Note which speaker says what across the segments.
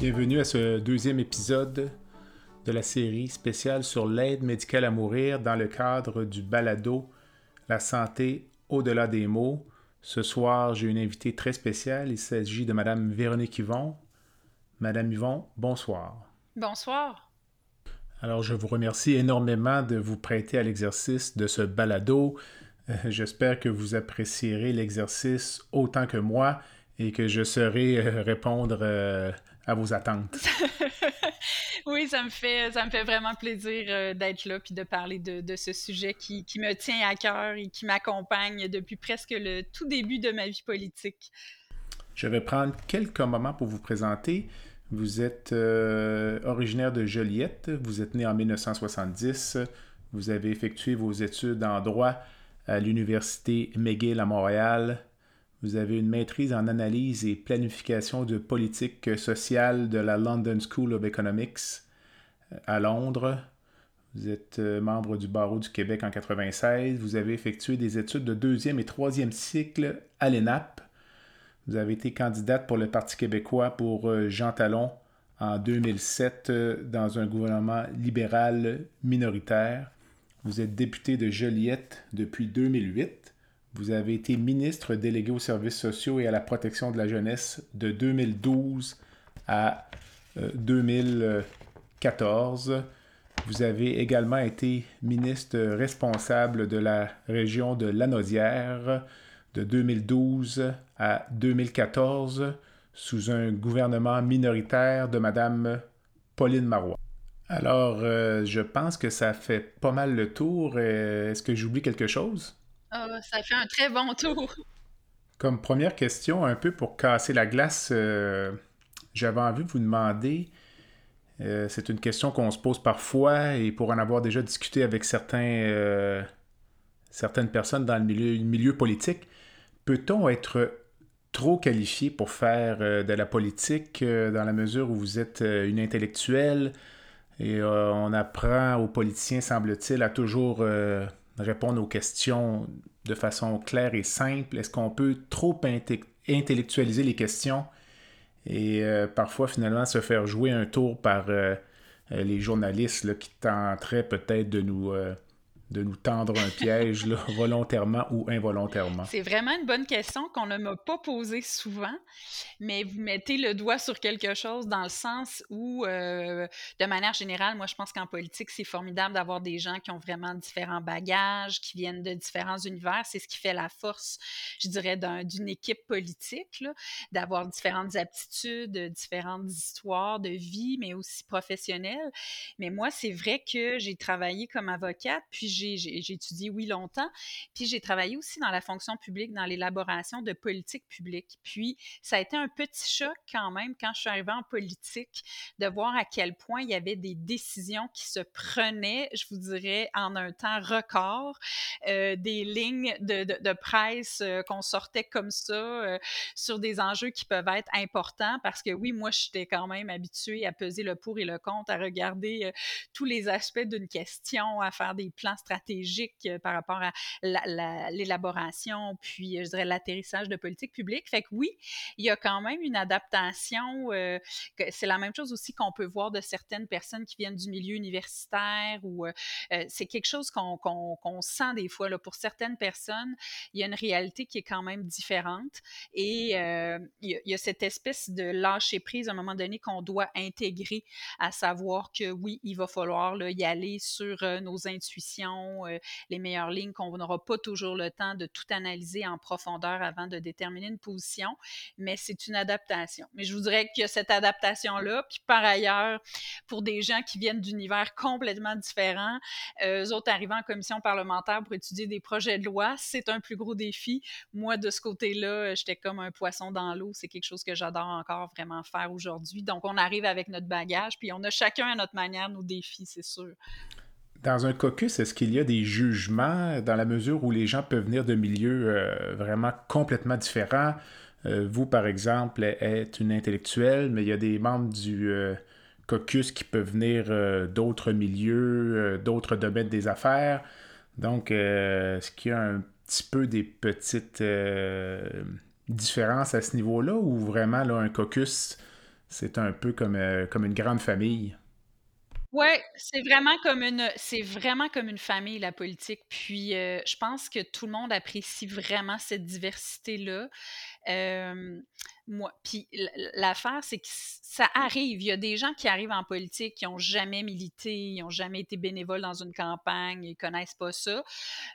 Speaker 1: Bienvenue à ce deuxième épisode de la série spéciale sur l'aide médicale à mourir dans le cadre du balado La santé au-delà des mots. Ce soir, j'ai une invitée très spéciale. Il s'agit de Madame Véronique Yvon. Madame Yvon, bonsoir.
Speaker 2: Bonsoir.
Speaker 1: Alors, je vous remercie énormément de vous prêter à l'exercice de ce balado. Euh, j'espère que vous apprécierez l'exercice autant que moi et que je saurai euh, répondre euh, à vos attentes.
Speaker 2: oui, ça me fait, ça me fait vraiment plaisir euh, d'être là puis de parler de, ce sujet qui, me tient à cœur et qui m'accompagne depuis presque le tout début de ma vie politique.
Speaker 1: Je vais prendre quelques moments pour vous présenter. Vous êtes euh, originaire de Joliette, vous êtes né en 1970, vous avez effectué vos études en droit à l'Université McGill à Montréal, vous avez une maîtrise en analyse et planification de politique sociale de la London School of Economics euh, à Londres. Vous êtes euh, membre du barreau du Québec en 1996. Vous avez effectué des études de deuxième et troisième cycle à l'ENAP. Vous avez été candidate pour le Parti québécois pour euh, Jean Talon en 2007 dans un gouvernement libéral minoritaire. Vous êtes député de Joliette depuis 2008. Vous avez été ministre délégué aux services sociaux et à la protection de la jeunesse de 2012 à 2014. Euh, Vous avez également été ministre responsable de la région de Lanaudière de 2012 à 2014 sous un gouvernement minoritaire de Mme Pauline Marois. Alors, euh, je pense que ça fait pas mal le tour. Euh, est-ce que j'oublie quelque chose?
Speaker 2: Ah, ça fait un très bon tour.
Speaker 1: Comme première question, un peu pour casser la glace, euh, j'avais envie de vous demander, euh, c'est une question qu'on se pose parfois et pour en avoir déjà discuté avec certains, euh, certaines personnes dans milieu, le milieu politique, peut-on être trop qualifié pour faire de la politique dans la mesure où vous êtes une intellectuelle et on apprend aux politiciens, semble-t-il, à toujours répondre aux questions de façon claire et simple? Est-ce qu'on peut trop intellectualiser les questions et euh, parfois finalement se faire jouer un tour par euh, euh, les journalistes qui tenteraient peut-être de nous de nous tendre un piège là, volontairement ou involontairement?
Speaker 2: C'est vraiment une bonne question qu'on ne m'a pas posée souvent, mais vous mettez le doigt sur quelque chose dans le sens où, euh, de manière générale, moi je pense qu'en politique, c'est formidable d'avoir des gens qui ont vraiment différents bagages, qui viennent de différents univers. C'est ce qui fait la force, je dirais, d'une équipe politique, d'avoir différentes aptitudes, différentes histoires de vie, mais aussi professionnelles. Mais moi, c'est vrai que j'ai travaillé comme avocate, puis j'ai étudié, oui, longtemps. Puis j'ai travaillé aussi dans la fonction publique, dans l'élaboration de politiques publiques. Puis ça a été un petit choc quand même quand je suis arrivée en politique de voir à quel point il y avait des décisions qui se prenaient, je vous dirais, en un temps record, euh, des lignes de, presse euh, qu'on sortait comme ça euh, sur des enjeux qui peuvent être importants parce que oui, moi, j'étais quand même habituée à peser le pour et le contre, à regarder tous les aspects d'une question, à faire des plans stratégique euh, par rapport à l'élaboration, puis euh, je dirais l'atterrissage de politique publique. Fait que oui, il y a quand même une adaptation. Euh, c'est la même chose aussi qu'on peut voir de certaines personnes qui viennent du milieu universitaire ou c'est quelque chose qu'on sent des fois. Là, pour certaines personnes, il y a une réalité qui est quand même différente et il, y a, cette espèce de lâcher prise à un moment donné qu'on doit intégrer, à savoir que oui, il va falloir y aller sur nos intuitions positions, les meilleures lignes, qu'on n'aura pas toujours le temps de tout analyser en profondeur avant de déterminer une position, mais c'est une adaptation. Mais je vous dirais qu'il y a cette adaptation-là, puis par ailleurs, pour des gens qui viennent d'univers complètement différents, eux autres arrivant en commission parlementaire pour étudier des projets de loi, c'est un plus gros défi. Moi, de ce côté-là, j'étais comme un poisson dans l'eau. C'est quelque chose que j'adore encore vraiment faire aujourd'hui. Donc, on arrive avec notre bagage, puis on a chacun à notre manière nos défis, c'est sûr.
Speaker 1: Dans un caucus, est-ce qu'il y a des jugements dans la mesure où les gens peuvent venir de milieux euh, vraiment complètement différents? Euh, vous, par exemple, êtes une intellectuelle, mais il y a des membres du euh, caucus qui peuvent venir d'autres milieux, d'autres domaines des affaires. Donc, est-ce qu'il y a un petit peu des petites différences à ce niveau-là ou vraiment là, un caucus, c'est un peu comme, comme une grande famille?
Speaker 2: Ouais, c'est vraiment comme une vraiment comme une famille, la politique. Puis, je pense que tout le monde apprécie vraiment cette diversité-là. moi puis l'affaire, c'est que ça arrive. Il y a des gens qui arrivent en politique qui n'ont jamais milité, ils n'ont jamais été bénévoles dans une campagne, ils connaissent pas ça.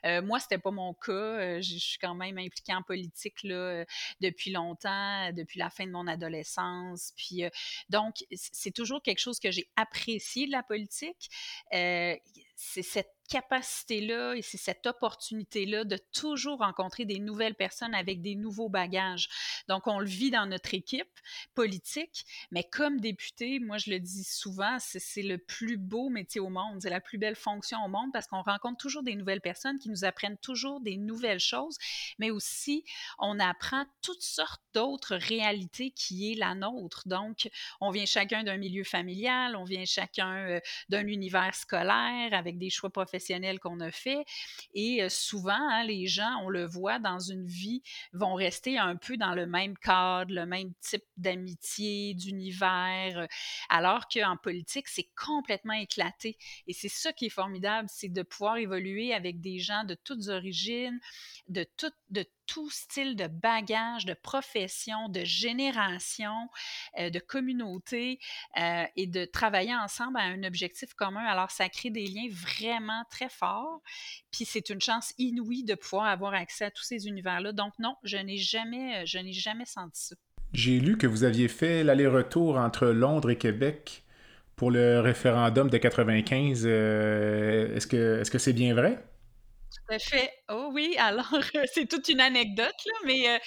Speaker 2: Euh, moi, c'était pas mon cas. je suis quand même impliquée en politique là, depuis longtemps, depuis la fin de mon adolescence. Puis, donc, c'est toujours quelque chose que j'ai apprécié de la politique. c'est cette capacité-là et c'est cette opportunité-là de toujours rencontrer des nouvelles personnes avec des nouveaux bagages. Donc, on le vit dans notre équipe politique, mais comme député, moi, je le dis souvent, c'est le plus beau métier au monde, c'est la plus belle fonction au monde parce qu'on rencontre toujours des nouvelles personnes qui nous apprennent toujours des nouvelles choses, mais aussi on apprend toutes sortes d'autres réalités qui est la nôtre. Donc, on vient chacun d'un milieu familial, on vient chacun euh, d'un univers scolaire avec des choix professionnels qu'on a fait. Et souvent, hein, les gens, on le voit dans une vie, vont rester un peu dans le même cadre, le même type d'amitié, d'univers, alors qu'en politique, c'est complètement éclaté. Et c'est ça qui est formidable, c'est de pouvoir évoluer avec des gens de toutes origines, de, tout, de tout style de bagage, de profession, de génération, euh, de communauté euh, et de travailler ensemble à un objectif commun. Alors, ça crée des liens vraiment très forts. Puis, c'est une chance inouïe de pouvoir avoir accès à tous ces univers-là. Donc, non, je n'ai jamais, je n'ai jamais senti ça.
Speaker 1: J'ai lu que vous aviez fait l'aller-retour entre Londres et Québec pour le référendum de 95. Euh, est-ce que est-ce que c'est bien vrai?
Speaker 2: Tout fait. Oh oui, alors c'est toute une anecdote, là, mais euh,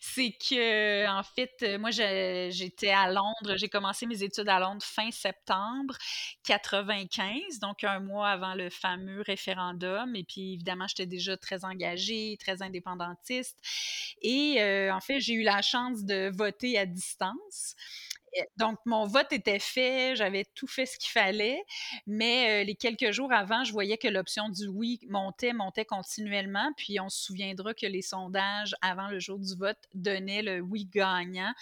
Speaker 2: c'est que, en fait, euh, moi, j'étais à Londres, j'ai commencé mes études à Londres fin septembre 95, donc un mois avant le fameux référendum. Et puis, évidemment, j'étais déjà très engagée, très indépendantiste. Et euh, en fait, j'ai eu la chance de voter à distance donc, mon vote était fait, j'avais tout fait ce qu'il fallait, mais les quelques jours avant, je voyais que l'option du oui montait, montait continuellement. Puis, on se souviendra que les sondages avant le jour du vote donnaient le oui gagnant.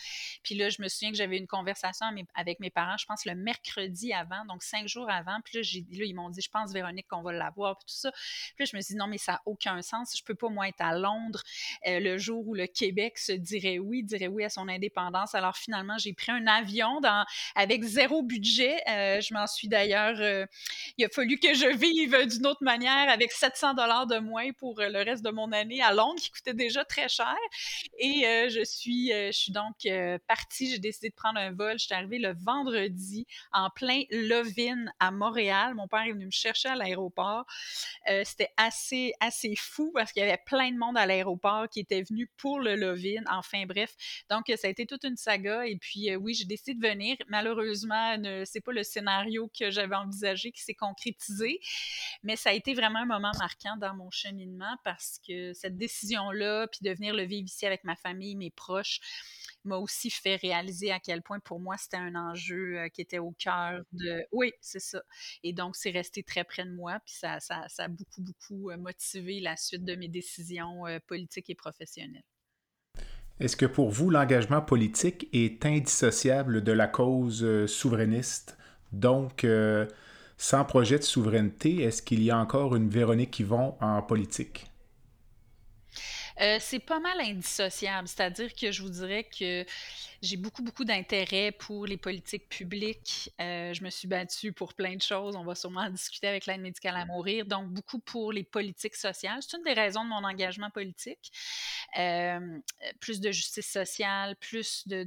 Speaker 2: Puis là, je me souviens que j'avais une conversation avec mes parents, je pense le mercredi avant, donc cinq jours avant. Puis là, ils m'ont dit, je pense, Véronique, qu'on va l'avoir, puis tout ça. Puis là, je me suis dit, non, mais ça n'a aucun sens. Je peux pas, moi, être à Londres le jour où le Québec se dirait oui, dirait oui à son indépendance. Alors, finalement, j'ai pris un avion avion avec zéro budget. Euh, je m'en suis d'ailleurs. Euh, il a fallu que je vive d'une autre manière avec 700 dollars de moins pour euh, le reste de mon année à Londres, qui coûtait déjà très cher. Et je suis, je suis donc partie. J'ai décidé de prendre un vol. Je suis arrivée le vendredi en plein Lovin à Montréal. Mon père est venu me chercher à l'aéroport. C'était assez, assez fou parce qu'il y avait plein de monde à l'aéroport qui était venu pour le Lovin. Enfin bref, donc ça a été toute une saga. Et puis oui, j'ai décidé de venir. Malheureusement, c'est pas le scénario que j'avais envisagé qui s'est concrétisé, mais ça a été vraiment un moment marquant dans mon cheminement parce que cette décision-là, puis de venir le vivre ici avec ma famille, mes proches, m'a aussi fait réaliser à quel point pour moi c'était un enjeu euh, qui était au cœur de. Oui, c'est ça. Et donc, c'est resté très près de moi, puis ça, ça, ça, a beaucoup, beaucoup euh, motivé la suite de mes décisions euh, politiques et professionnelles.
Speaker 1: Est-ce que pour vous, l'engagement politique est indissociable de la cause euh, souverainiste? Donc, euh, sans projet de souveraineté, est-ce qu'il y a encore une Véronique Yvon en politique?
Speaker 2: Euh, c'est pas mal indissociable, c'est-à-dire que je vous dirais que j'ai beaucoup, beaucoup d'intérêt pour les politiques publiques. Euh, je me suis battue pour plein de choses. On va sûrement en discuter avec l'aide médicale à mourir. Donc, beaucoup pour les politiques sociales. C'est une des raisons de mon engagement politique. Euh, plus de justice sociale, plus de,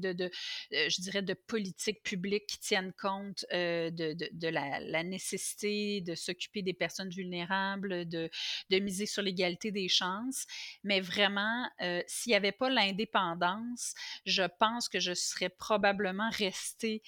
Speaker 2: je dirais, de politiques publiques qui tiennent compte de, la, nécessité de s'occuper des personnes vulnérables, de, de miser sur l'égalité des chances. Mais vraiment, euh, s'il n'y avait pas l'indépendance, je pense que je serais probablement restée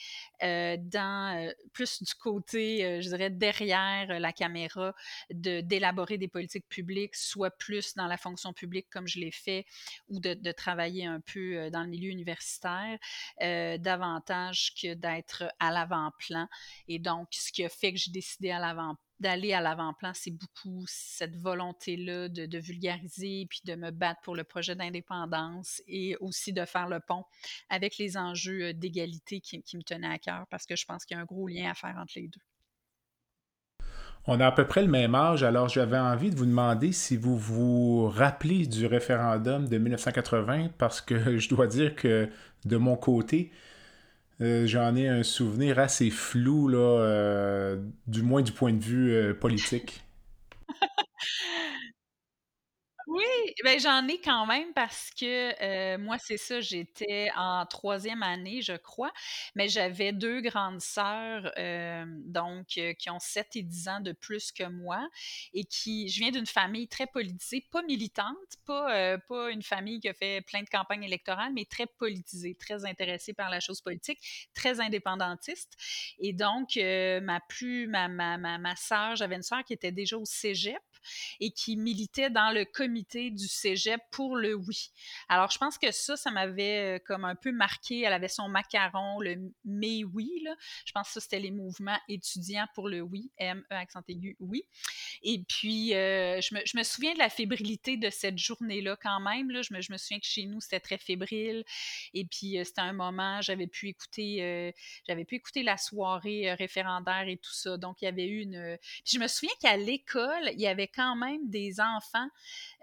Speaker 2: euh, dans euh, plus du côté, je dirais, derrière la caméra, d'élaborer des politiques publiques, soit plus dans la fonction publique comme je l'ai fait, ou de, travailler un peu dans le milieu universitaire, davantage que d'être à l'avant-plan. Et donc, ce qui a fait que j'ai décidé à l'avant d'aller à l'avant-plan, c'est beaucoup cette volonté-là de, vulgariser puis de me battre pour le projet d'indépendance et aussi de faire le pont avec les enjeux euh, d'égalité qui, me tenaient à cœur parce que je pense qu'il y a un gros lien à faire entre les deux.
Speaker 1: On a à peu près le même âge, alors j'avais envie de vous demander si vous vous rappelez du référendum de 1980 parce que je dois dire que de mon côté, euh, j'en ai un souvenir assez flou, là, euh, du moins du point de vue euh, politique.
Speaker 2: Oui, ben j'en ai quand même parce que euh, moi, c'est ça, j'étais en troisième année, je crois, mais j'avais deux grandes sœurs, euh, donc, euh, qui ont 7 et 10 ans de plus que moi et qui, je viens d'une famille très politisée, pas militante, pas, pas une famille qui a fait plein de campagnes électorales, mais très politisée, très intéressée par la chose politique, très indépendantiste. Et donc, ma plus, ma, ma, ma, ma sœur, j'avais une sœur qui était déjà au cégep et qui militait dans le comité du cégep pour le oui. Alors, je pense que ça, ça m'avait euh, comme un peu marqué. Elle avait son macaron, le mais oui. Là. Je pense que ça, c'était les mouvements étudiants pour le oui, M-E accent aigu, oui. Et puis, euh, je, me, je, me, souviens de la fébrilité de cette journée-là quand même. Là. Je, me, je me souviens que chez nous, c'était très fébrile. Et puis, euh, c'était un moment, j'avais pu écouter, j'avais pu écouter la soirée référendaire et tout ça. Donc, il y avait eu une. Puis, je me souviens qu'à l'école, il y avait quand même des enfants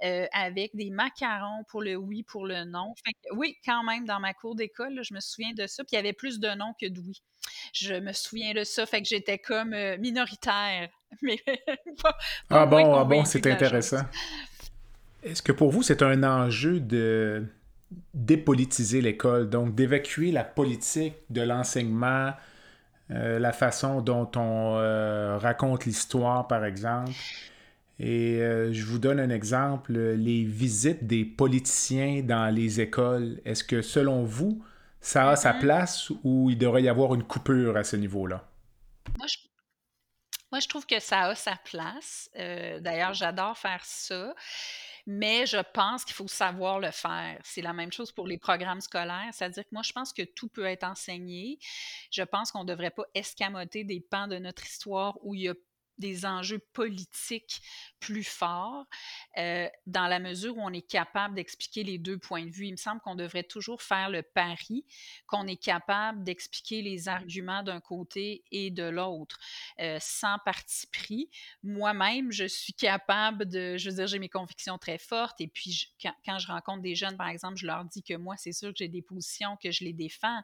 Speaker 2: euh, avec des macarons pour le oui, pour le non. oui, quand même, dans ma cour d'école, je me souviens de ça. Puis il y avait plus de non que de oui. Je me souviens de ça, fait que j'étais comme euh, minoritaire. Mais
Speaker 1: ah bon, ah bon, c'est intéressant. Est-ce que pour vous, c'est un enjeu de dépolitiser l'école, donc d'évacuer la politique de l'enseignement, euh, la façon dont on raconte l'histoire, par exemple? Et euh, je vous donne un exemple, les visites des politiciens dans les écoles. Est-ce que selon vous, ça a sa mm-hmm. place ou il devrait y avoir une coupure à ce niveau-là?
Speaker 2: Moi, je... trouve que ça a sa place. Euh, d'ailleurs, j'adore faire ça. Mais je pense qu'il faut savoir le faire. C'est la même chose pour les programmes scolaires. C'est-à-dire que moi, je pense que tout peut être enseigné. Je pense qu'on ne devrait pas escamoter des pans de notre histoire où il y a des enjeux politiques plus forts euh, dans la mesure où on est capable d'expliquer les deux points de vue. Il me semble qu'on devrait toujours faire le pari qu'on est capable d'expliquer les arguments d'un côté et de l'autre euh, sans parti pris. Moi-même, je suis capable de, je veux dire, j'ai mes convictions très fortes et puis quand, quand, je rencontre des jeunes, par exemple, je leur dis que moi, c'est sûr que j'ai des positions, que je les défends,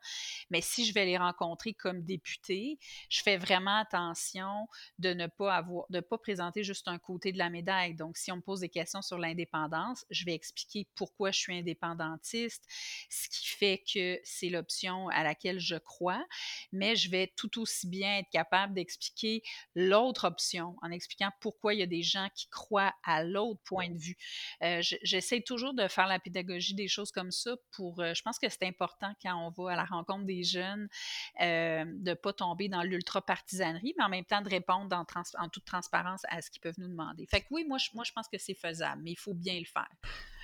Speaker 2: mais si je vais les rencontrer comme député, je fais vraiment attention de ne pas avoir, de pas présenter juste un côté de la médaille. Donc, si on me pose des questions sur l'indépendance, je vais expliquer pourquoi je suis indépendantiste, ce qui fait que c'est l'option à laquelle je crois, mais je vais tout aussi bien être capable d'expliquer l'autre option en expliquant pourquoi il y a des gens qui croient à l'autre point de vue. Euh, J'essaie toujours de faire la pédagogie des choses comme ça pour, euh, je pense que c'est important quand on va à la rencontre des jeunes euh, de ne pas tomber dans l'ultra-partisanerie, mais en même temps de répondre en, toute transparence à ce qu'ils peuvent nous demander. Fait que oui, moi, je, moi, je pense que c'est faisable, mais il faut bien le faire.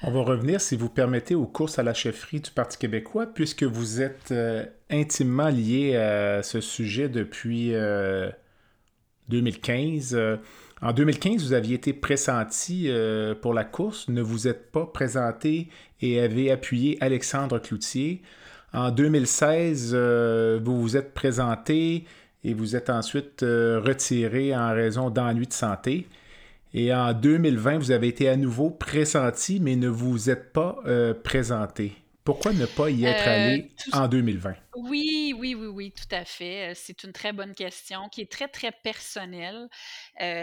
Speaker 1: On va revenir, si vous permettez, aux courses à la chefferie du Parti québécois, puisque vous êtes euh, intimement lié à ce sujet depuis 2015. Euh, en 2015, vous aviez été pressenti euh, pour la course, ne vous êtes pas présenté et avez appuyé Alexandre Cloutier. En 2016, vous vous êtes présenté et vous êtes ensuite euh, retiré en raison d'ennuis de santé. Et en 2020, vous avez été à nouveau pressenti, mais ne vous êtes pas euh, présenté. Pourquoi ne pas y être allé en 2020?
Speaker 2: Oui, oui, oui, oui, tout à fait. C'est une très bonne question qui est très, très personnelle.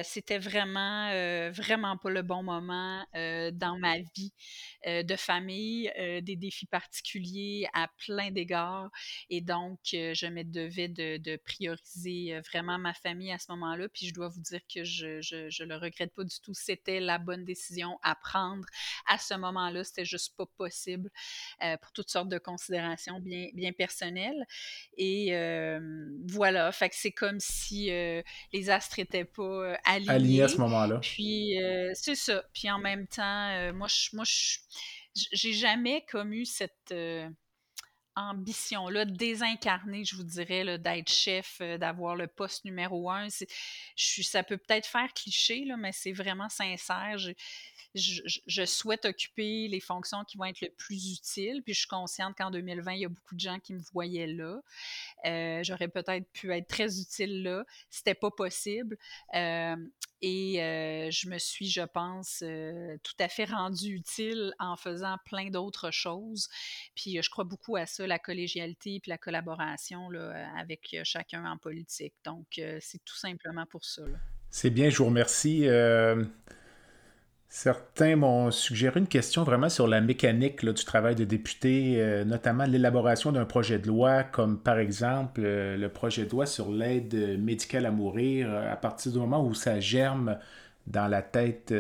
Speaker 2: c'était vraiment, vraiment pas le bon moment dans ma vie de famille, des défis particuliers à plein d'égards. Et donc, je me devais de, prioriser vraiment ma famille à ce moment-là. Puis je dois vous dire que je, je, le regrette pas du tout. C'était la bonne décision à prendre à ce moment-là. C'était juste pas possible pour toutes sortes de considérations bien personnelles. Et voilà, fait que c'est comme si les astres n'étaient pas alignés. Alignés
Speaker 1: à ce moment-là.
Speaker 2: Puis c'est ça. Puis en même temps, moi, je, moi, j'ai jamais comme eu cette ambition-là, désincarnée, je vous dirais, d'être chef, d'avoir le poste numéro un. Je, ça peut peut-être faire cliché, là, mais c'est vraiment sincère je, souhaite occuper les fonctions qui vont être le plus utiles. Puis je suis consciente qu'en 2020, il y a beaucoup de gens qui me voyaient là. Euh, j'aurais peut-être pu être très utile là. C'était pas possible. Euh, et euh, je me suis, je pense, tout à fait rendue utile en faisant plein d'autres choses. Puis je crois beaucoup à ça, la collégialité puis la collaboration là, avec chacun en politique. Donc, c'est tout simplement pour ça.
Speaker 1: C'est bien, je vous remercie. Certains m'ont suggéré une question vraiment sur la mécanique du travail de député, euh, notamment l'élaboration d'un projet de loi, comme par exemple euh, le projet de loi sur l'aide médicale à mourir, euh, à partir du moment où ça germe dans la tête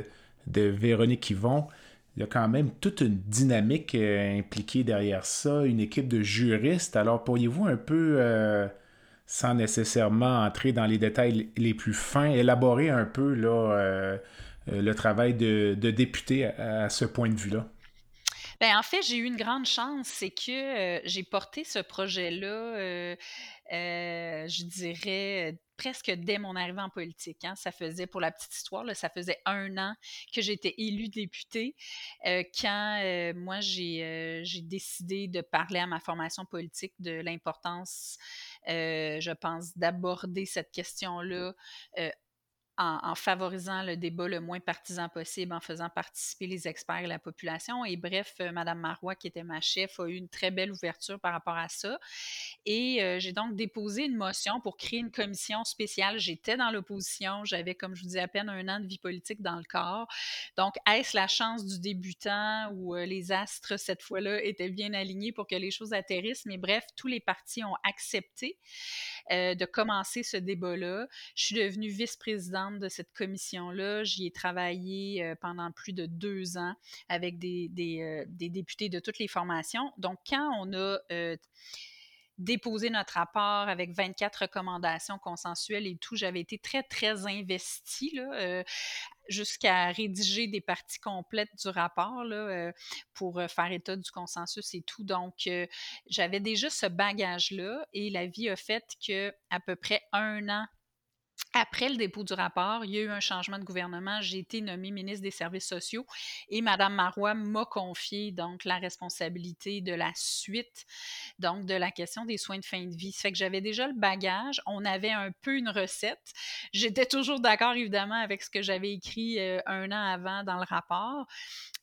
Speaker 1: de Véronique Yvon. Il y a quand même toute une dynamique impliquée derrière ça, une équipe de juristes. Alors pourriez-vous un peu, sans nécessairement entrer dans les détails les plus fins, élaborer un peu le travail de, député à, ce point de vue-là?
Speaker 2: Bien, en fait, j'ai eu une grande chance, c'est que euh, j'ai porté ce projet-là, euh, je dirais, presque dès mon arrivée en politique. Hein. Ça faisait, pour la petite histoire, ça faisait un an que j'étais élue députée quand moi, j'ai décidé de parler à ma formation politique de l'importance, je pense, d'aborder cette question-là en, favorisant le débat le moins partisan possible, en faisant participer les experts et la population. Et bref, euh, Madame Marois, qui était ma chef, a eu une très belle ouverture par rapport à ça. Et euh, j'ai donc déposé une motion pour créer une commission spéciale. J'étais dans l'opposition, j'avais, comme je vous dis, à peine un an de vie politique dans le corps. Donc, est-ce la chance du débutant où euh, les astres, cette fois-là, étaient bien alignés pour que les choses atterrissent? Mais bref, tous les partis ont accepté de commencer ce débat-là. Je suis devenue vice-présidente de cette commission-là. J'y ai travaillé euh, pendant plus de deux ans avec des, euh, des, députés de toutes les formations. Donc, quand on a euh, déposé notre rapport avec 24 recommandations consensuelles et tout. J'avais été très, très investie jusqu'à rédiger des parties complètes du rapport là, pour faire état du consensus et tout. Donc, j'avais déjà ce bagage-là et la vie a fait que à peu près un an après le dépôt du rapport, il y a eu un changement de gouvernement. J'ai été nommée ministre des Services sociaux et Mme Marois m'a confié donc la responsabilité de la suite, donc de la question des soins de fin de vie. Ça fait que j'avais déjà le bagage. On avait un peu une recette. J'étais toujours d'accord, évidemment, avec ce que j'avais écrit euh, un an avant dans le rapport.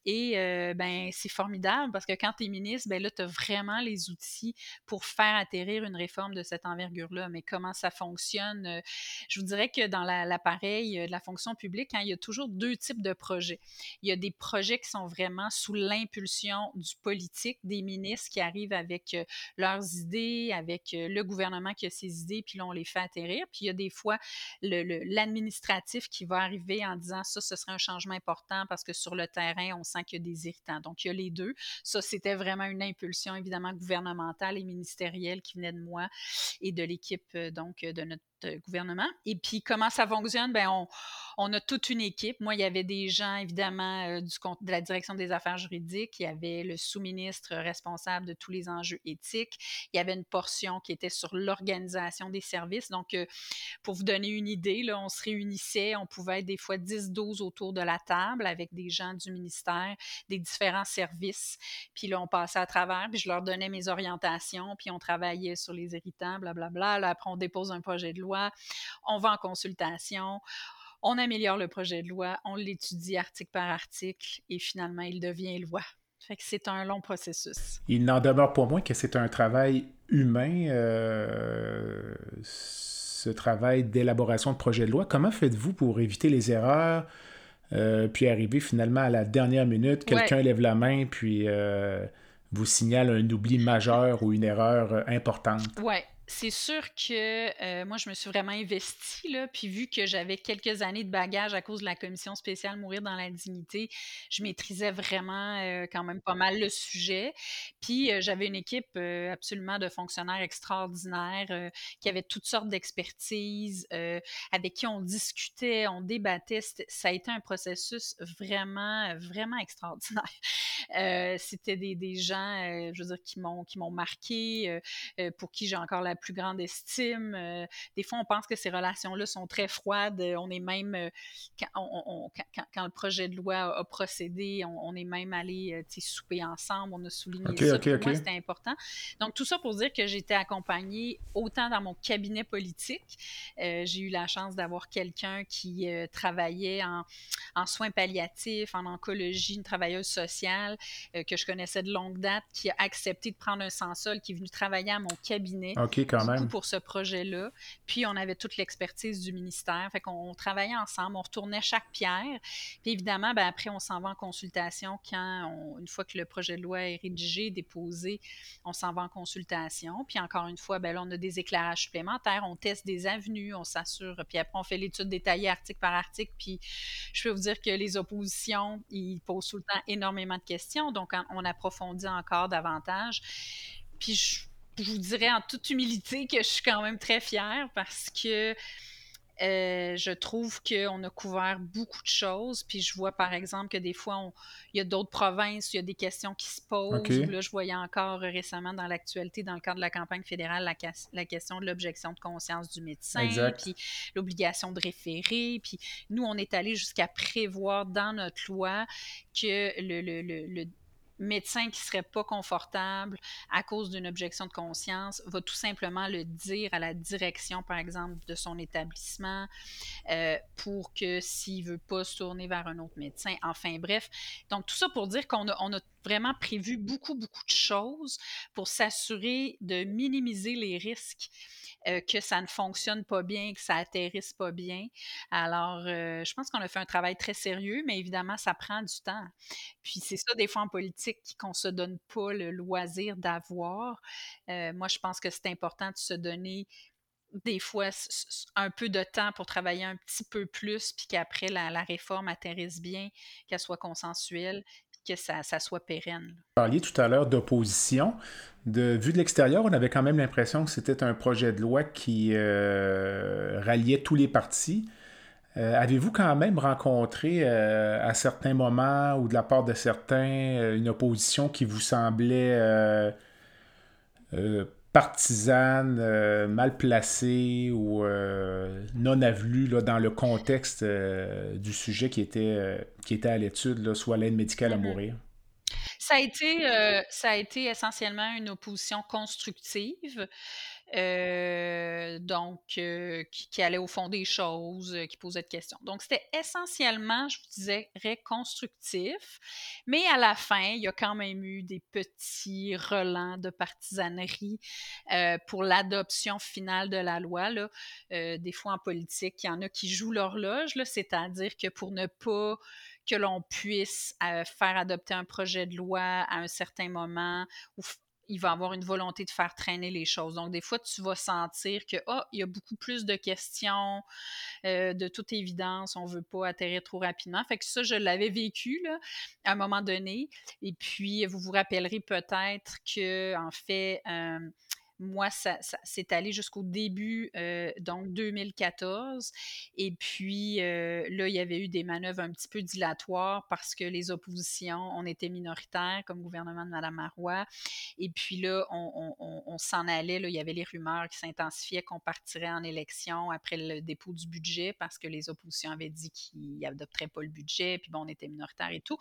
Speaker 2: Et euh, ben, c'est formidable parce que quand tu es ministre, ben là, tu as vraiment les outils pour faire atterrir une réforme de cette envergure-là. Mais comment ça fonctionne? Je vous dirais que dans l'appareil de la fonction publique, hein, il y a toujours deux types de projets. Il y a des projets qui sont vraiment sous l'impulsion du politique, des ministres qui arrivent avec leurs idées, avec le gouvernement qui a ses idées, puis là, on les fait atterrir. Puis il y a des fois l'administratif qui va arriver en disant ça, ce serait un changement important parce que sur le terrain, on qu'il y a des irritants. Donc, il y a les deux. Ça, c'était vraiment une impulsion, évidemment, gouvernementale et ministérielle qui venait de moi et de l'équipe, euh, donc, de notre gouvernement. Et puis, comment ça fonctionne? On, on, a toute une équipe. Moi, il y avait des gens, évidemment, euh, du, de la direction des affaires juridiques. Il y avait le sous-ministre responsable de tous les enjeux éthiques. Il y avait une portion qui était sur l'organisation des services. Donc, euh, pour vous donner une idée, là, on se réunissait, on pouvait être des fois 10-12 autour de la table avec des gens du ministère, des différents services. Puis là, on passait à travers, puis je leur donnais mes orientations, puis on travaillait sur les irritants, blablabla. Là, après, on dépose un projet de loi on va en consultation On améliore le projet de loi, on l'étudie article par article et finalement, il devient loi. Fait que c'est un long processus.
Speaker 1: Il n'en demeure pas moins que c'est un travail humain, euh, ce travail d'élaboration de projet de loi. Comment faites-vous pour éviter les erreurs, euh, puis arriver finalement à la dernière minute, quelqu'un lève la main, puis euh, vous signale un oubli majeur ou une erreur importante?
Speaker 2: Oui, c'est sûr que euh, moi, je me suis vraiment investie, puis vu que j'avais quelques années de bagage à cause de la commission spéciale Mourir dans la dignité, je maîtrisais vraiment euh, quand même pas mal le sujet. Puis euh, j'avais une équipe absolument de fonctionnaires extraordinaires qui avaient toutes sortes d'expertises, avec qui on discutait, on débattait. Ça a été un processus vraiment, vraiment extraordinaire. C'était des, des, gens, je veux dire, qui m'ont, qui m'ont marqué, pour qui j'ai encore la plus grande estime. Euh, des fois, on pense que ces relations-là sont très froides. Euh, on est même, euh, quand, le projet de loi a, procédé, on, est même allé souper ensemble. On a souligné ça. pour moi, c'était important. Donc, tout ça pour dire que j'étais accompagnée autant dans mon cabinet politique. j'ai eu la chance d'avoir quelqu'un qui travaillait en, en, soins palliatifs, en oncologie, une travailleuse sociale que je connaissais de longue date, qui a accepté de prendre un sans-sol, qui est venu travailler à mon cabinet
Speaker 1: quand même.
Speaker 2: pour ce projet-là. Puis on avait toute l'expertise du ministère. Fait qu'on travaillait ensemble, on retournait chaque pierre. Puis évidemment, ben, après, on s'en va en consultation quand, une fois que le projet de loi est rédigé, déposé, on s'en va en consultation. Puis encore une fois, ben, là, on a des éclairages supplémentaires, on teste des avenues, on s'assure. Puis après, on fait l'étude détaillée article par article. Puis je peux vous dire que les oppositions, ils posent tout le temps énormément de questions. Donc, on approfondit encore davantage. Puis je je vous dirais en toute humilité que je suis quand même très fière parce que euh, je trouve qu'on a couvert beaucoup de choses. Puis je vois par exemple que des fois, il y a d'autres provinces, il y a des questions qui se posent. Là, je voyais encore récemment dans l'actualité, dans le cadre de la campagne fédérale, la, question de l'objection de conscience du médecin, puis l'obligation de référer. Puis nous, on est allé jusqu'à prévoir dans notre loi que le, le, le médecin qui serait pas confortable à cause d'une objection de conscience va tout simplement le dire à la direction, par exemple, de son établissement euh, pour que s'il veut pas se tourner vers un autre médecin. Enfin bref, donc tout ça pour dire qu'on a, on a vraiment prévu beaucoup, beaucoup de choses pour s'assurer de minimiser les risques euh, que ça ne fonctionne pas bien, que ça atterrisse pas bien. Alors, euh, je pense qu'on a fait un travail très sérieux, mais évidemment, ça prend du temps. Puis c'est ça, des fois en politique, qu'on se donne pas le loisir d'avoir. Euh, moi, je pense que c'est important de se donner des fois un peu de temps pour travailler un petit peu plus, puis qu'après la, réforme atterrisse bien, qu'elle soit consensuelle, que ça, soit pérenne. Vous
Speaker 1: parliez tout à l'heure d'opposition. De vue de l'extérieur, on avait quand même l'impression que c'était un projet de loi qui euh, ralliait tous les partis. Euh, avez-vous quand même rencontré euh, à certains moments ou de la part de certains une opposition qui vous semblait partisane, euh, mal placée ou euh, non avenue là, dans le contexte euh, du sujet qui était, qui était à l'étude, soit l'aide médicale à mm-hmm. mourir?
Speaker 2: Ça a, été, ça a été essentiellement une opposition constructive. Euh, donc, euh, qui, allait au fond des choses, euh, qui posait de questions. Donc, c'était essentiellement, je vous disais, constructif, mais à la fin, il y a quand même eu des petits relents de partisanerie pour l'adoption finale de la loi. Là. des fois, en politique, il y en a qui jouent l'horloge, c'est-à-dire que pour ne pas que l'on puisse faire adopter un projet de loi à un certain moment ou il va avoir une volonté de faire traîner les choses. Donc, des fois, tu vas sentir que, oh, il y a beaucoup plus de questions, euh, de toute évidence, on ne veut pas atterrir trop rapidement. Fait que ça, je l'avais vécu, là, à un moment donné. Et puis, vous vous rappellerez peut-être que, en fait, euh, moi, ça, s'est allé jusqu'au début, euh, donc 2014. Et puis euh, là, il y avait eu des manœuvres un petit peu dilatoires parce que les oppositions, on était minoritaires comme gouvernement de Mme Marois. Et puis là, on, s'en allait. Là, il y avait les rumeurs qui s'intensifiaient qu'on partirait en élection après le dépôt du budget parce que les oppositions avaient dit qu'ils n'adopteraient pas le budget. Puis bon, on était minoritaires et tout.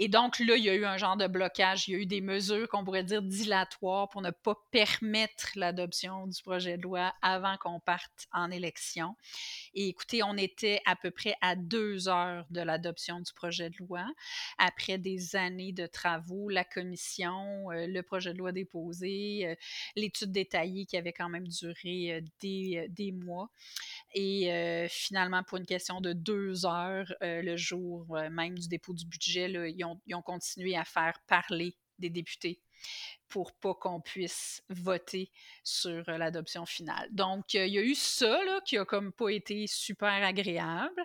Speaker 2: Et donc là, il y a eu un genre de blocage, il y a eu des mesures qu'on pourrait dire dilatoires pour ne pas permettre l'adoption du projet de loi avant qu'on parte en élection. Et écoutez, on était à peu près à deux heures de l'adoption du projet de loi. Après des années de travaux, la commission, euh, le projet de loi déposé, euh, l'étude détaillée qui avait quand même duré euh, des, des, mois. Et finalement, pour une question de deux heures, le jour même du dépôt du budget, ils, ont, ils ont continué à faire parler des députés pour pas qu'on puisse voter sur euh, l'adoption finale. Donc, il y a eu ça, là, qui a comme pas été super agréable.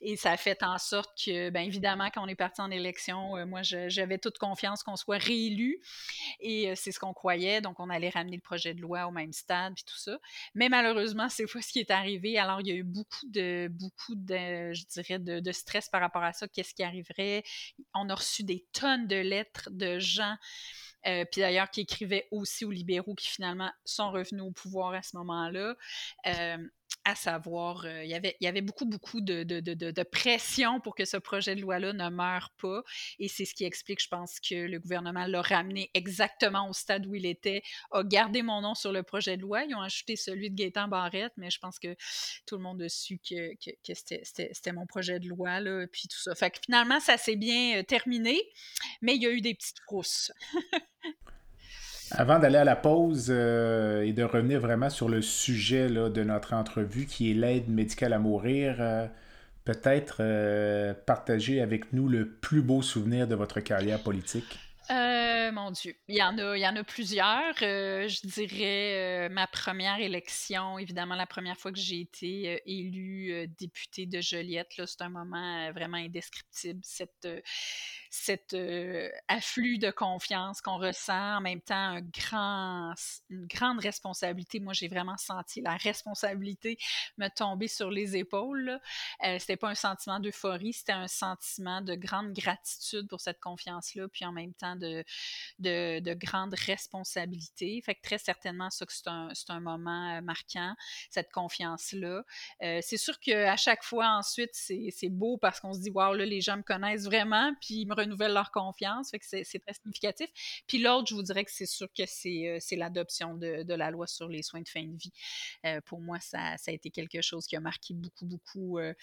Speaker 2: Et ça a fait en sorte que, bien évidemment, quand on est parti en élection, euh, moi, j'avais toute confiance qu'on soit réélu. Et euh, c'est ce qu'on croyait. Donc, on allait ramener le projet de loi au même stade, puis tout ça. Mais malheureusement, c'est pas ce qui est arrivé. Alors, il y a eu beaucoup de, beaucoup de, je dirais, de stress par rapport à ça. Qu'est-ce qui arriverait? On a reçu des tonnes de lettres de gens euh, puis d'ailleurs qui écrivait aussi aux libéraux qui finalement sont revenus au pouvoir à ce moment-là. Euh, à savoir, euh, il, y avait, beaucoup, beaucoup de, pression pour que ce projet de loi-là ne meure pas. Et c'est ce qui explique, je pense, que le gouvernement l'a ramené exactement au stade où il était, a gardé mon nom sur le projet de loi. Ils ont ajouté celui de Gaétan Barrette, mais je pense que tout le monde a su que, c'était mon projet de loi, là, puis tout ça. Fait que finalement, ça s'est bien terminé, mais il y a eu des petites frousses.
Speaker 1: Avant d'aller à la pause euh, et de revenir vraiment sur le sujet de notre entrevue qui est l'aide médicale à mourir, euh, peut-être euh, partager avec nous le plus beau souvenir de votre carrière politique.
Speaker 2: Mon Dieu, il y en a, il y en a plusieurs. je dirais ma première élection, évidemment la première fois que j'ai été élue députée de Joliette, c'est un moment vraiment indescriptible. Cette cet afflux de confiance qu'on ressent, en même temps une grande responsabilité. Moi, j'ai vraiment senti la responsabilité me tomber sur les épaules. Euh, c'était pas un sentiment d'euphorie, c'était un sentiment de grande gratitude pour cette confiance-là, puis en même temps de, de, de, grande. Fait que très certainement, ça c'est un, un, moment marquant, cette confiance-là. Euh, c'est sûr qu'à chaque fois, ensuite, c'est beau parce qu'on se dit, waouh, là, les gens me connaissent vraiment, puis ils me renouvellent leur confiance. Fait que c'est très significatif. Puis l'autre, je vous dirais que c'est sûr que c'est euh, l'adoption de, de, la loi sur les soins de fin de vie. Euh, pour moi, ça, ça, a été quelque chose qui a marqué beaucoup, beaucoup euh,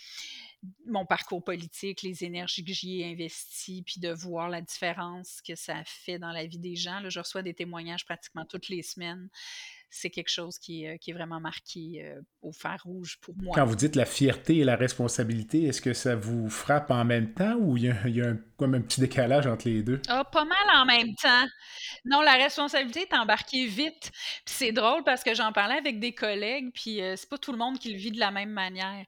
Speaker 2: mon parcours politique, les énergies que j'y ai investies, puis de voir la différence que ça fait dans la vie des gens. Je reçois des témoignages pratiquement toutes les semaines c'est quelque chose qui, est, qui est vraiment marqué euh, au fer rouge pour moi.
Speaker 1: Quand vous dites la fierté et la responsabilité, est-ce que ça vous frappe en même temps ou il y a, il y a un, comme un petit décalage entre les deux?
Speaker 2: Ah, pas mal en même temps. Non, la responsabilité est embarquée vite. Puis c'est drôle parce que j'en parlais avec des collègues, puis euh, c'est pas tout le monde qui le vit de la même manière.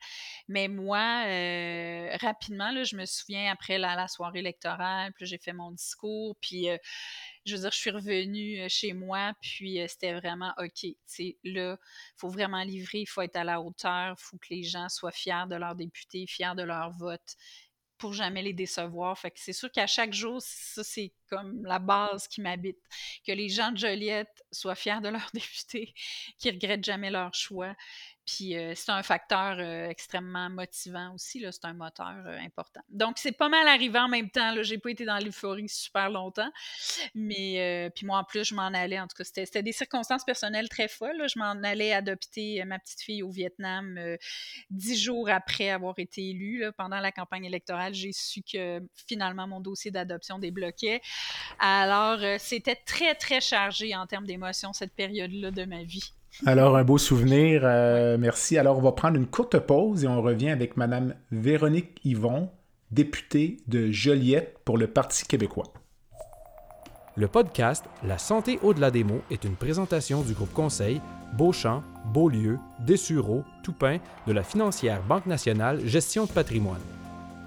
Speaker 2: Mais moi, euh, rapidement, là, je me souviens après la, la soirée électorale, puis j'ai fait mon discours, puis je veux dire, je suis revenue euh, chez moi, puis euh, c'était vraiment OK. Sais, là, il faut vraiment livrer, il faut être à la hauteur, il faut que les gens soient fiers de leurs députés, fiers de leur vote pour jamais les décevoir. Fait que c'est sûr qu'à chaque jour, ça, c'est comme la base qui m'habite. Que les gens de Joliette soient fiers de leurs députés, qu'ils regrettent jamais leur choix, puis euh, c'est un facteur euh, extrêmement motivant aussi, c'est un moteur euh, important. Donc c'est pas mal arrivé en même temps, là, j'ai pas été dans l'euphorie super longtemps, mais puis moi en plus je m'en allais, en tout cas c'était des circonstances personnelles très folles, je m'en allais adopter ma petite fille au Vietnam dix jours après avoir été élue, pendant la campagne électorale, j'ai su que finalement mon dossier d'adoption débloquait. Alors c'était très très chargé en termes d'émotions cette période-là de ma vie.
Speaker 1: Alors, un beau souvenir. Euh, merci. Alors, on va prendre une courte pause et on revient avec Madame Véronique Yvon, députée de Joliette pour le Parti québécois.
Speaker 3: Le podcast La santé au-delà des mots est une présentation du groupe conseil Beauchamp, Beaulieu, Dessureau, Toupin de la financière Banque nationale Gestion de patrimoine.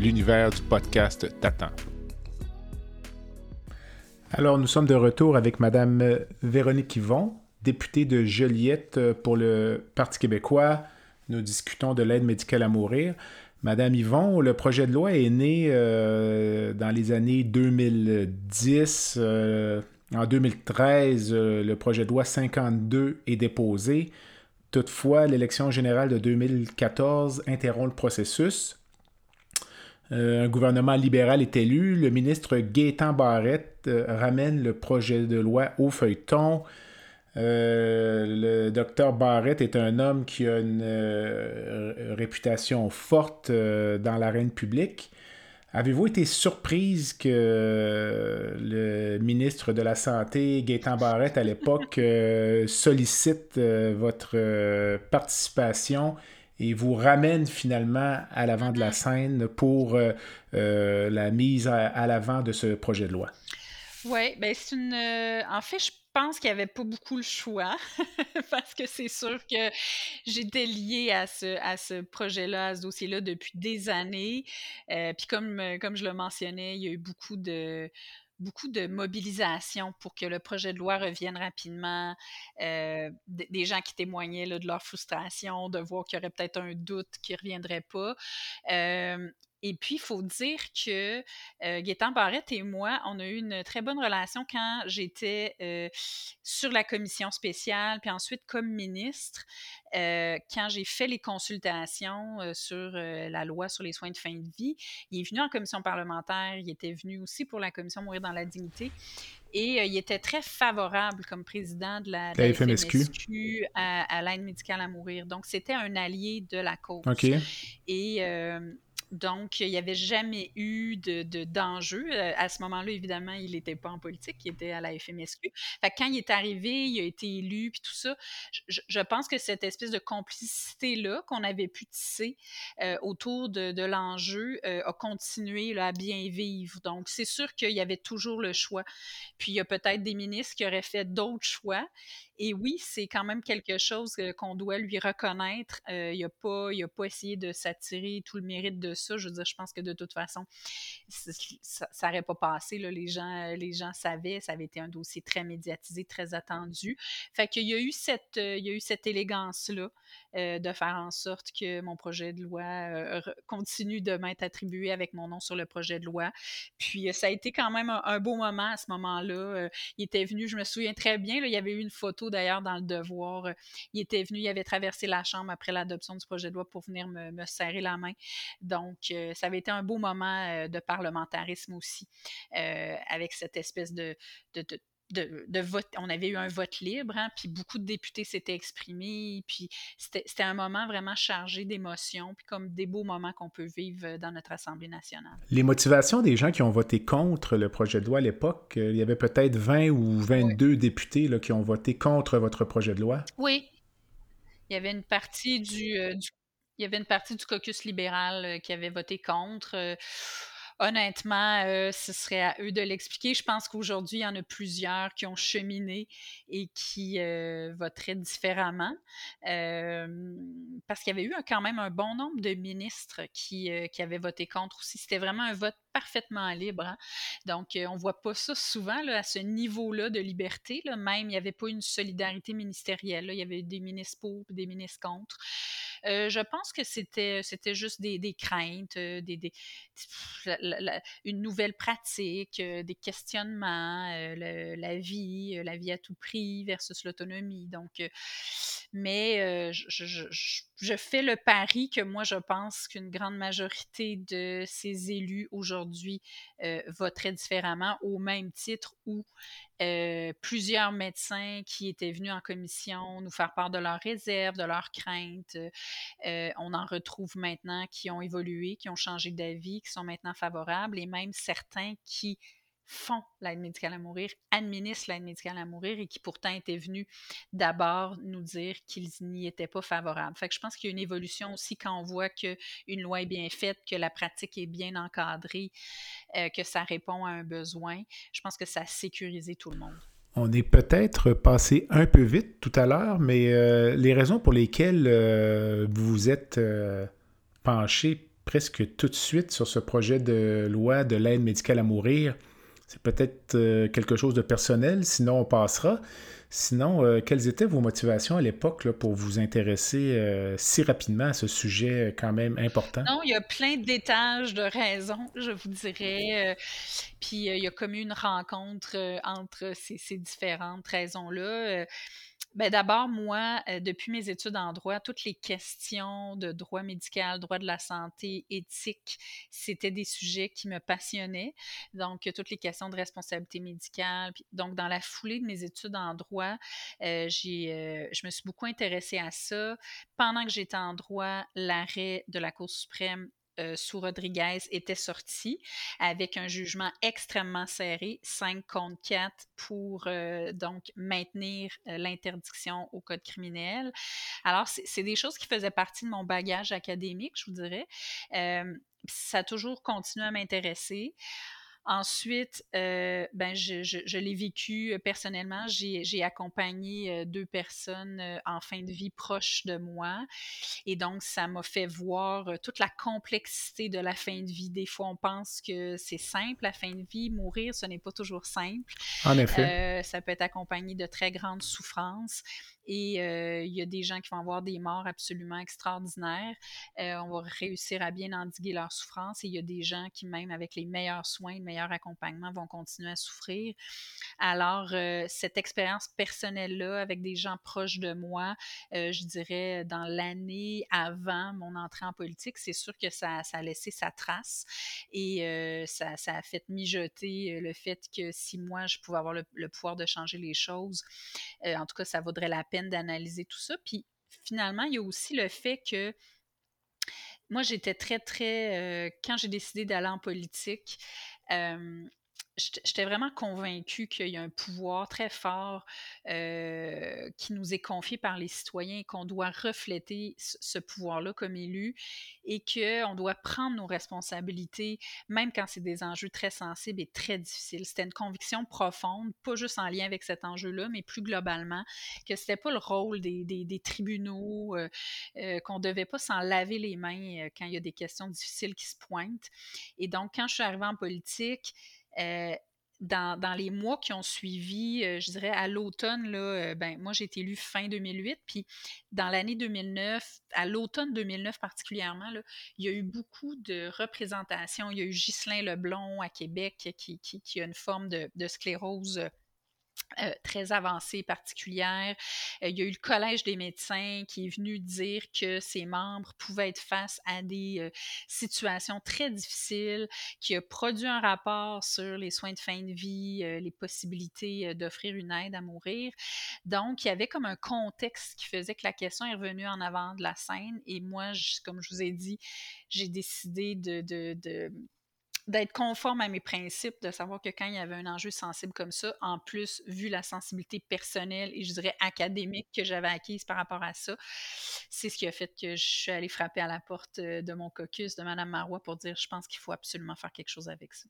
Speaker 1: L'univers du podcast t'attend. Alors, nous sommes de retour avec Madame Véronique Yvon, députée de Joliette pour le Parti québécois. Nous discutons de l'aide médicale à mourir. Madame Yvon, le projet de loi est né euh, dans les années 2010. Euh, en 2013, euh, le projet de loi 52 est déposé. Toutefois, l'élection générale de 2014 interrompt le processus. Euh, un gouvernement libéral est élu. Le ministre Gaétan Barrette euh, ramène le projet de loi au feuilleton. Euh, le docteur Barrett est un homme qui a une réputation forte dans l'arène publique. Avez-vous été surprise que le ministre de la Santé, Gaétan Barrette, à l'époque, sollicite votre participation et vous ramène finalement à l'avant de la scène pour euh, euh, la mise à, l'avant de ce projet de loi.
Speaker 2: Oui, ben c'est une. Euh, en fait, je pense qu'il n'y avait pas beaucoup le choix parce que c'est sûr que j'étais liée à ce, à ce projet-là, à ce dossier-là depuis des années. Puis comme, comme je le mentionnais, il y a eu beaucoup de beaucoup de mobilisation pour que le projet de loi revienne rapidement, euh, des gens qui témoignaient de leur frustration, de voir qu'il y aurait peut-être un doute qui ne reviendrait pas. Euh, et puis, il faut dire que euh, Gaétan Barrette et moi, on a eu une très bonne relation quand j'étais euh, sur la commission spéciale, puis ensuite comme ministre, euh, quand j'ai fait les consultations sur la loi sur les soins de fin de vie. Il est venu en commission parlementaire, il était venu aussi pour la commission Mourir dans la dignité. Et il était très favorable comme président de la, FMSQ, à, l'aide médicale à mourir. Donc, c'était un allié de la cause.
Speaker 1: OK.
Speaker 2: Et donc, il n'y avait jamais eu de, d'enjeu. Euh, à ce moment-là, évidemment, il n'était pas en politique, il était à la FMSQ. Quand il est arrivé, il a été élu, puis tout ça, je, pense que cette espèce de complicité-là qu'on avait pu tisser euh, autour de, l'enjeu euh, a continué à bien vivre. Donc, c'est sûr qu'il y avait toujours le choix. Puis, il y a peut-être des ministres qui auraient fait d'autres choix et oui, c'est quand même quelque chose qu'on doit lui reconnaître. il n'a pas, pas essayé de s'attirer tout le mérite de ça. Je veux dire, je pense que de toute façon, ça n'aurait pas passé. Les, gens, les gens savaient, ça avait été un dossier très médiatisé, très attendu. Fait qu'il y a eu cette, il y a eu cette élégance-là de faire en sorte que mon projet de loi continue de m'être attribué avec mon nom sur le projet de loi. Puis ça a été quand même un, beau moment à ce moment-là. il était venu, je me souviens très bien, il y avait eu une photo d'ailleurs dans le devoir. Euh, il était venu, il avait traversé la Chambre après l'adoption du projet de loi pour venir me, serrer la main. Donc, euh, ça avait été un beau moment euh, de parlementarisme aussi, avec cette espèce de, de, vote. On avait eu un vote libre, hein, puis beaucoup de députés s'étaient exprimés, puis c'était un moment vraiment chargé d'émotions, puis comme des beaux moments qu'on peut vivre dans notre Assemblée nationale.
Speaker 1: Les motivations des gens qui ont voté contre le projet de loi à l'époque, euh, il y avait peut-être 20 ou 22 députés là, qui ont voté contre votre projet de loi.
Speaker 2: Oui. Il y avait une partie du, euh, il y avait une partie du caucus libéral euh, qui avait voté contre. Honnêtement, euh, ce serait à eux de l'expliquer. Je pense qu'aujourd'hui, il y en a plusieurs qui ont cheminé et qui euh, voteraient différemment. Euh, parce qu'il y avait eu quand même un bon nombre de ministres qui, avaient voté contre aussi. C'était vraiment un vote parfaitement libre. Hein. Donc, on ne voit pas ça souvent à ce niveau-là de liberté. Même, il n'y avait pas une solidarité ministérielle. Il y avait des ministres pour des ministres contre. Je pense que c'était, c'était juste des, des craintes, des, des, une nouvelle pratique, euh, des questionnements, euh, la vie, euh, la vie à tout prix versus l'autonomie. Donc, mais je, fais le pari que moi, je pense qu'une grande majorité de ces élus aujourd'hui voteraient différemment au même titre où plusieurs médecins qui étaient venus en commission nous faire part de leurs réserves, de leurs craintes. on en retrouve maintenant qui ont évolué, qui ont changé d'avis, qui sont maintenant favorables et même certains qui font l'aide médicale à mourir, administrent l'aide médicale à mourir et qui pourtant étaient venus d'abord nous dire qu'ils n'y étaient pas favorables. Fait que je pense qu'il y a une évolution aussi quand on voit qu'une loi est bien faite, que la pratique est bien encadrée, euh, que ça répond à un besoin. Je pense que ça a sécurisé tout le monde.
Speaker 1: On est peut-être passé un peu vite tout à l'heure, mais euh, les raisons pour lesquelles euh, vous vous êtes penché presque tout de suite sur ce projet de loi de l'aide médicale à mourir, c'est peut-être euh, quelque chose de personnel, sinon on passera. Sinon, euh, quelles étaient vos motivations à l'époque pour vous intéresser euh, si rapidement à ce sujet quand même important?
Speaker 2: Non, il y a plein d'étages de raisons, je vous dirais. puis il y a comme une rencontre entre ces, ces différentes raisons-là. Ben d'abord, moi, euh, depuis mes études en droit, toutes les questions de droit médical, droit de la santé, éthique, c'était des sujets qui me passionnaient. Donc, toutes les questions de responsabilité médicale. donc, dans la foulée de mes études en droit, euh, j'ai, euh, je me suis beaucoup intéressée à ça. Pendant que j'étais en droit, l'arrêt de la Cour suprême euh, sous Rodriguez était sorti avec un jugement extrêmement serré, 5 contre 4 pour euh, donc maintenir euh, l'interdiction au code criminel. Alors, c'est des choses qui faisaient partie de mon bagage académique, je vous dirais. ça a toujours continué à m'intéresser. Ensuite, euh, ben, je, l'ai vécu euh, personnellement. J'ai accompagné euh, deux personnes en fin de vie proches de moi. Et donc, ça m'a fait voir toute la complexité de la fin de vie. Des fois, on pense que c'est simple, la fin de vie. Mourir, ce n'est pas toujours simple.
Speaker 1: En effet.
Speaker 2: ça peut être accompagné de très grandes souffrances. Et euh, il y a des gens qui vont avoir des morts absolument extraordinaires. Euh, on va réussir à bien endiguer leur souffrance. Et il y a des gens qui, même avec les meilleurs soins, le meilleur accompagnement, vont continuer à souffrir. Alors, euh, cette expérience personnelle-là, avec des gens proches de moi, je dirais dans l'année avant mon entrée en politique, c'est sûr que ça, a laissé sa trace. Et ça, a fait mijoter le fait que si moi, je pouvais avoir le pouvoir de changer les choses, en tout cas, ça vaudrait la peine d'analyser tout ça. Puis finalement, il y a aussi le fait que moi, j'étais très, très... Euh, quand j'ai décidé d'aller en politique, euh, j'étais vraiment convaincue qu'il y a un pouvoir très fort euh, qui nous est confié par les citoyens et qu'on doit refléter ce pouvoir-là comme élu et qu'on doit prendre nos responsabilités, même quand c'est des enjeux très sensibles et très difficiles. C'était une conviction profonde, pas juste en lien avec cet enjeu-là, mais plus globalement, que c'était pas le rôle des, des, tribunaux, euh, euh, qu'on devait pas s'en laver les mains quand il y a des questions difficiles qui se pointent. Et donc, quand je suis arrivée en politique, euh, dans, les mois qui ont suivi, euh, je dirais à l'automne, euh, ben, moi j'ai été élue fin 2008, puis dans l'année 2009, à l'automne 2009 particulièrement, là, il y a eu beaucoup de représentations. Il y a eu Ghislain Leblond à Québec qui, a une forme de sclérose euh, très avancée particulière. Euh, il y a eu le Collège des médecins qui est venu dire que ses membres pouvaient être face à des euh, situations très difficiles, qui a produit un rapport sur les soins de fin de vie, les possibilités d'offrir une aide à mourir. Donc, il y avait comme un contexte qui faisait que la question est revenue en avant de la scène. Et moi, comme je vous ai dit, j'ai décidé de, de d'être conforme à mes principes, de savoir que quand il y avait un enjeu sensible comme ça, en plus, vu la sensibilité personnelle et je dirais académique que j'avais acquise par rapport à ça, c'est ce qui a fait que je suis allée frapper à la porte euh, de mon caucus, de Mme Marois, pour dire je pense qu'il faut absolument faire quelque chose avec ça.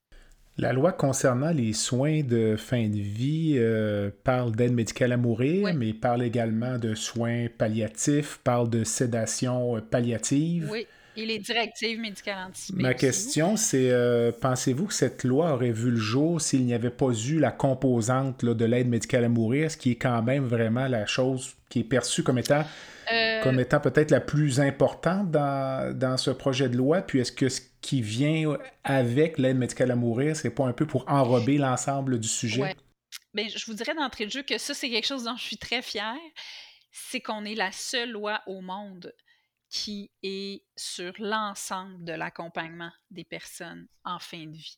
Speaker 1: La loi concernant les soins de fin de vie euh, parle d'aide médicale à mourir, mais parle également de soins palliatifs, parle de sédation euh, palliative.
Speaker 2: Oui. Et les directives médicales anticipées.
Speaker 1: Ma question, c'est euh, pensez-vous que cette loi aurait vu le jour s'il n'y avait pas eu la composante de l'aide médicale à mourir, ce qui est quand même vraiment la chose qui est perçue comme étant, euh, comme étant peut-être la plus importante dans, dans, ce projet de loi? Puis est-ce que ce qui vient avec l'aide médicale à mourir, c'est pas un peu pour enrober l'ensemble du sujet?
Speaker 2: Ouais. Bien, je vous dirais d'entrée de jeu que ça, c'est quelque chose dont je suis très fière. C'est qu'on est la seule loi au monde qui est sur l'ensemble de l'accompagnement des personnes en fin de vie.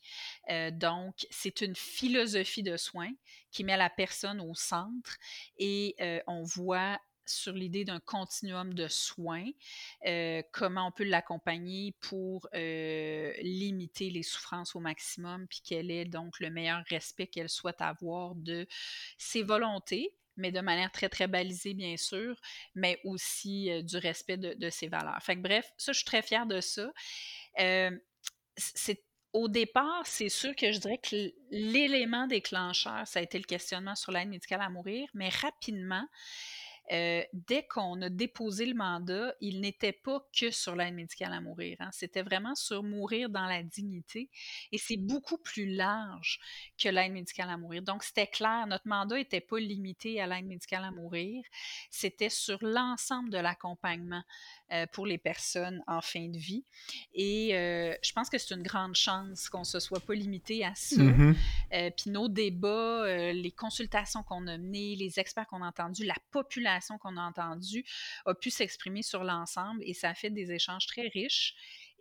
Speaker 2: Euh, donc, c'est une philosophie de soins qui met la personne au centre et euh, on voit sur l'idée d'un continuum de soins, euh, comment on peut l'accompagner pour limiter les souffrances au maximum, puis quel est donc le meilleur respect qu'elle souhaite avoir de ses volontés, mais de manière très, très balisée, bien sûr, mais aussi du respect de, ses valeurs. Fait que bref, ça, je suis très fière de ça. c'est au départ, c'est sûr que je dirais que l'élément déclencheur, ça a été le questionnement sur l'aide médicale à mourir, mais rapidement, euh, dès qu'on a déposé le mandat, il n'était pas que sur l'aide médicale à mourir. Hein. C'était vraiment sur mourir dans la dignité. Et c'est beaucoup plus large que l'aide médicale à mourir. Donc, c'était clair, notre mandat n'était pas limité à l'aide médicale à mourir. C'était sur l'ensemble de l'accompagnement euh, pour les personnes en fin de vie. Et euh, je pense que c'est une grande chance qu'on ne se soit pas limité à ça. Mm-hmm. Puis nos débats, les consultations qu'on a menées, les experts qu'on a entendus, la population qu'on a entendue a pu s'exprimer sur l'ensemble et ça a fait des échanges très riches.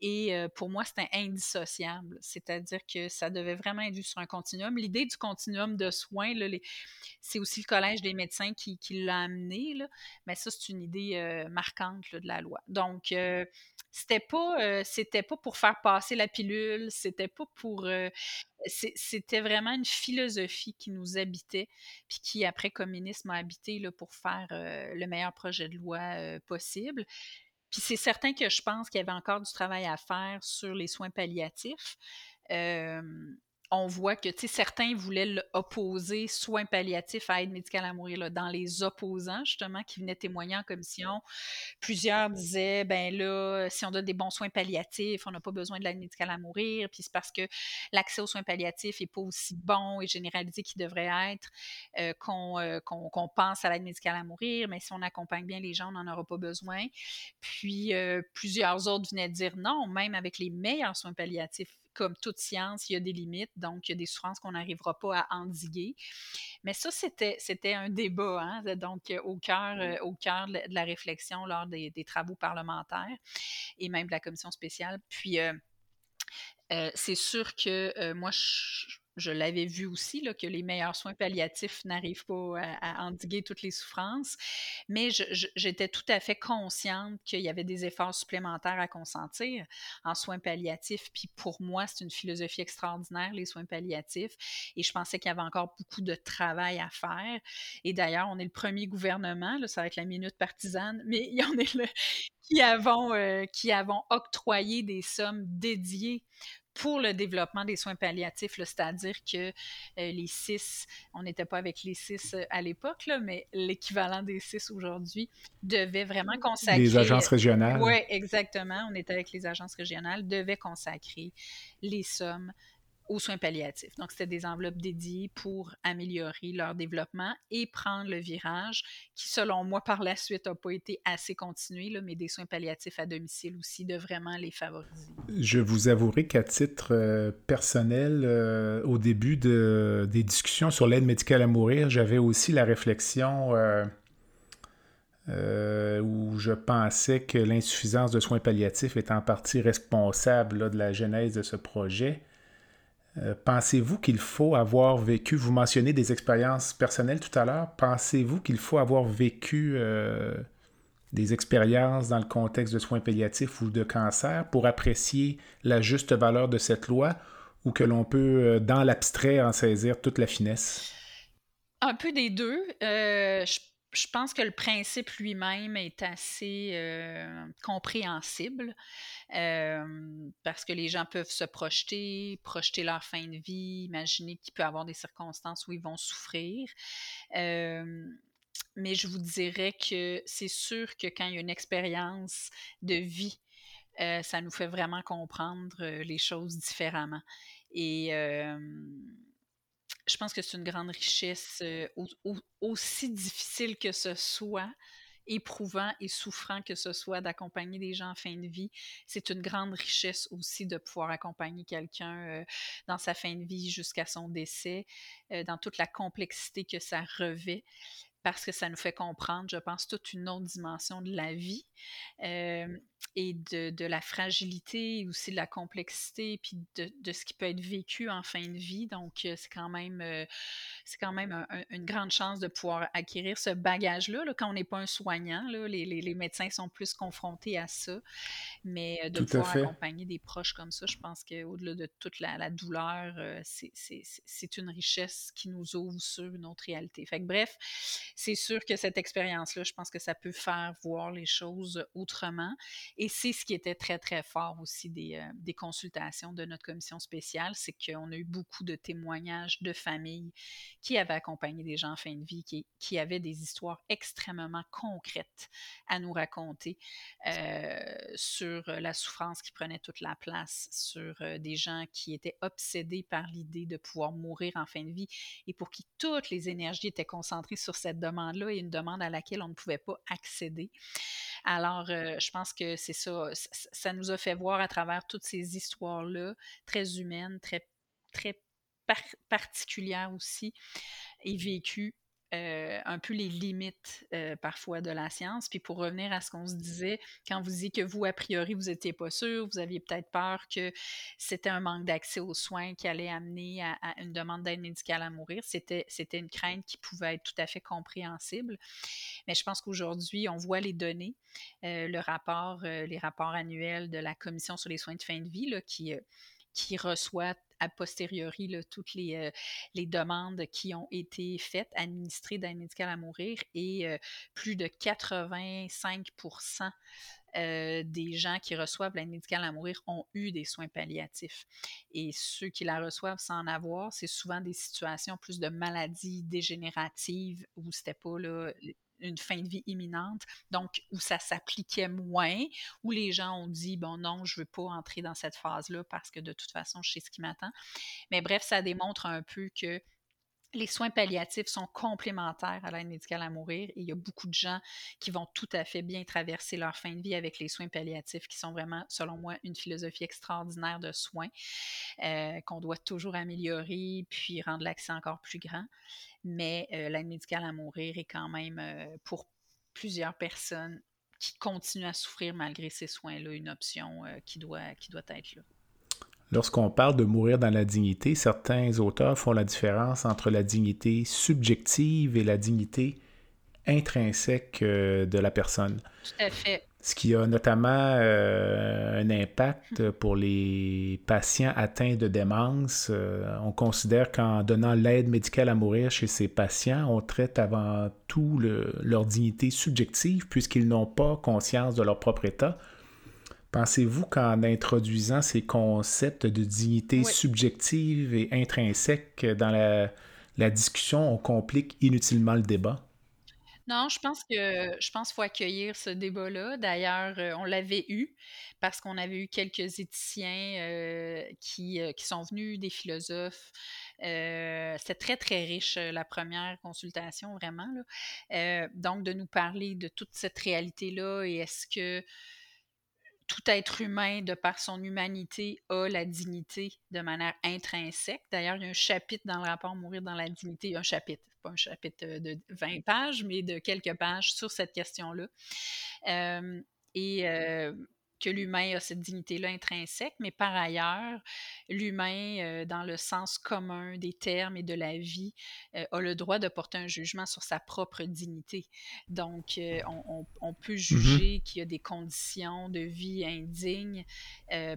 Speaker 2: Et pour moi, c'était indissociable. C'est-à-dire que ça devait vraiment être vu sur un continuum. L'idée du continuum de soins, c'est aussi le Collège des médecins qui, l'a amené. Mais ça, c'est une idée marquante de la loi. Donc, c'était pas, c'était pas pour faire passer la pilule, c'était pas pour. c'était vraiment une philosophie qui nous habitait, puis qui, après communisme, a habité là, pour faire le meilleur projet de loi possible. Puis c'est certain que je pense qu'il y avait encore du travail à faire sur les soins palliatifs on voit que certains voulaient opposer soins palliatifs à aide médicale à mourir. Là, dans les opposants, justement, qui venaient témoigner en commission, plusieurs disaient ben là, si on donne des bons soins palliatifs, on n'a pas besoin de l'aide médicale à mourir. Puis c'est parce que l'accès aux soins palliatifs n'est pas aussi bon et généralisé qu'il devrait être euh, euh, qu'on pense à l'aide médicale à mourir. Mais si on accompagne bien les gens, on n'en aura pas besoin. Puis euh, plusieurs autres venaient dire non, même avec les meilleurs soins palliatifs comme toute science, il y a des limites, donc il y a des souffrances qu'on n'arrivera pas à endiguer. Mais ça, c'était, c'était un débat, hein, donc euh, au cœur, euh, au cœur de la réflexion lors des, travaux parlementaires et même de la commission spéciale. Puis, euh, c'est sûr que moi, je, je l'avais vu aussi, que les meilleurs soins palliatifs n'arrivent pas à, endiguer toutes les souffrances, mais j'étais tout à fait consciente qu'il y avait des efforts supplémentaires à consentir en soins palliatifs. Puis pour moi, c'est une philosophie extraordinaire, les soins palliatifs, et je pensais qu'il y avait encore beaucoup de travail à faire. Et d'ailleurs, on est le premier gouvernement, ça va être la minute partisane, mais en est le, qui euh, qui avons octroyé des sommes dédiées pour le développement des soins palliatifs, c'est-à-dire que euh, les six, on n'était pas avec les six euh, à l'époque, mais l'équivalent des six aujourd'hui devait vraiment consacrer.
Speaker 1: Les agences régionales.
Speaker 2: Oui, exactement. On était avec les agences régionales, devait consacrer les sommes aux soins palliatifs. Donc, c'était des enveloppes dédiées pour améliorer leur développement et prendre le virage qui, selon moi, par la suite, n'a pas été assez continué, mais des soins palliatifs à domicile aussi, de vraiment les favoriser.
Speaker 1: Je vous avouerai qu'à titre euh, personnel, euh, au début de, des discussions sur l'aide médicale à mourir, j'avais aussi la réflexion... Euh, où je pensais que l'insuffisance de soins palliatifs est en partie responsable de la genèse de ce projet. Euh, pensez-vous qu'il faut avoir vécu, vous mentionnez des expériences personnelles tout à l'heure, pensez-vous qu'il faut avoir vécu euh, des expériences dans le contexte de soins palliatifs ou de cancer pour apprécier la juste valeur de cette loi ou que l'on peut, euh, dans l'abstrait, en saisir toute la finesse?
Speaker 2: Un peu des deux. Je pense que le principe lui-même est assez euh, compréhensible parce que les gens peuvent se projeter, projeter leur fin de vie, imaginer qu'il peut avoir des circonstances où ils vont souffrir. mais je vous dirais que c'est sûr que quand il y a une expérience de vie, euh, ça nous fait vraiment comprendre euh, les choses différemment. Et je pense que c'est une grande richesse, aussi difficile que ce soit, éprouvant et souffrant que ce soit d'accompagner des gens en fin de vie. C'est une grande richesse aussi de pouvoir accompagner quelqu'un dans sa fin de vie jusqu'à son décès, dans toute la complexité que ça revêt parce que ça nous fait comprendre, je pense, toute une autre dimension de la vie et de, la fragilité, aussi de la complexité, puis de, ce qui peut être vécu en fin de vie. Donc, c'est quand même, c'est quand même une grande chance de pouvoir acquérir ce bagage-là. quand on n'est pas un soignant, les, médecins sont plus confrontés à ça. Mais de pouvoir accompagner des proches comme ça, je pense qu'au-delà de toute la, douleur, c'est une richesse qui nous ouvre sur une autre réalité. Fait que, bref, c'est sûr que cette expérience-là, je pense que ça peut faire voir les choses autrement. Et c'est ce qui était très, très fort aussi des, euh, consultations de notre commission spéciale, c'est qu'on a eu beaucoup de témoignages de familles qui avaient accompagné des gens en fin de vie, qui, avaient des histoires extrêmement concrètes à nous raconter euh, sur la souffrance qui prenait toute la place, sur euh, des gens qui étaient obsédés par l'idée de pouvoir mourir en fin de vie et pour qui toutes les énergies étaient concentrées sur cette demande-là et une demande à laquelle on ne pouvait pas accéder. Alors, euh, je pense que c'est ça, ça nous a fait voir à travers toutes ces histoires-là, très humaines, très, très particulières aussi, et vécues, euh, un peu les limites euh, parfois de la science. Puis pour revenir à ce qu'on se disait, quand vous disiez que vous, a priori, vous n'étiez pas sûr, vous aviez peut-être peur que c'était un manque d'accès aux soins qui allait amener à, une demande d'aide médicale à mourir, c'était, c'était une crainte qui pouvait être tout à fait compréhensible. Mais je pense qu'aujourd'hui, on voit les données, euh, le rapport, les rapports annuels de la Commission sur les soins de fin de vie là, qui qui reçoit a posteriori toutes les, euh, les, demandes qui ont été faites, administrées d'aide médicale à mourir, et euh, plus de 85% euh, des gens qui reçoivent l'aide médicale à mourir ont eu des soins palliatifs. Et ceux qui la reçoivent sans en avoir, c'est souvent des situations plus de maladies dégénératives où c'était pas là, une fin de vie imminente, donc où ça s'appliquait moins, où les gens ont dit, bon non, je ne veux pas entrer dans cette phase-là parce que de toute façon, je sais ce qui m'attend. Mais bref, ça démontre un peu que les soins palliatifs sont complémentaires à l'aide médicale à mourir il y a beaucoup de gens qui vont tout à fait bien traverser leur fin de vie avec les soins palliatifs qui sont vraiment, selon moi, une philosophie extraordinaire de soins euh, qu'on doit toujours améliorer puis rendre l'accès encore plus grand mais euh, l'aide médicale à mourir est quand même, euh, pour plusieurs personnes qui continuent à souffrir malgré ces soins-là, une option qui, doit, qui doit être là.
Speaker 1: Lorsqu'on parle de mourir dans la dignité, certains auteurs font la différence entre la dignité subjective et la dignité intrinsèque de la personne.
Speaker 2: Tout à fait
Speaker 1: ce qui a notamment euh, un impact pour les patients atteints de démence. Euh, on considère qu'en donnant l'aide médicale à mourir chez ces patients, on traite avant tout leur dignité subjective puisqu'ils n'ont pas conscience de leur propre état. Pensez-vous qu'en introduisant ces concepts de dignité subjective et intrinsèque dans la discussion, on complique inutilement le débat?
Speaker 2: Non, je pense que je pense qu'il faut accueillir ce débat-là. D'ailleurs, euh, on l'avait eu parce qu'on avait eu quelques éthiciens euh, qui, euh, qui sont venus, des philosophes. C'était très, très riche la première consultation, vraiment. donc, de nous parler de toute cette réalité-là et est-ce que tout être humain, de par son humanité, a la dignité de manière intrinsèque. D'ailleurs, il y a un chapitre dans le rapport Mourir dans la dignité, un chapitre, pas un chapitre de 20 pages, mais de quelques pages sur cette question-là. Euh, et euh, que l'humain a cette dignité-là intrinsèque, mais par ailleurs, l'humain, euh, dans le sens commun des termes et de la vie, euh, a le droit de porter un jugement sur sa propre dignité. Donc, euh, on, peut mmh juger qu'il y a des conditions de vie indignes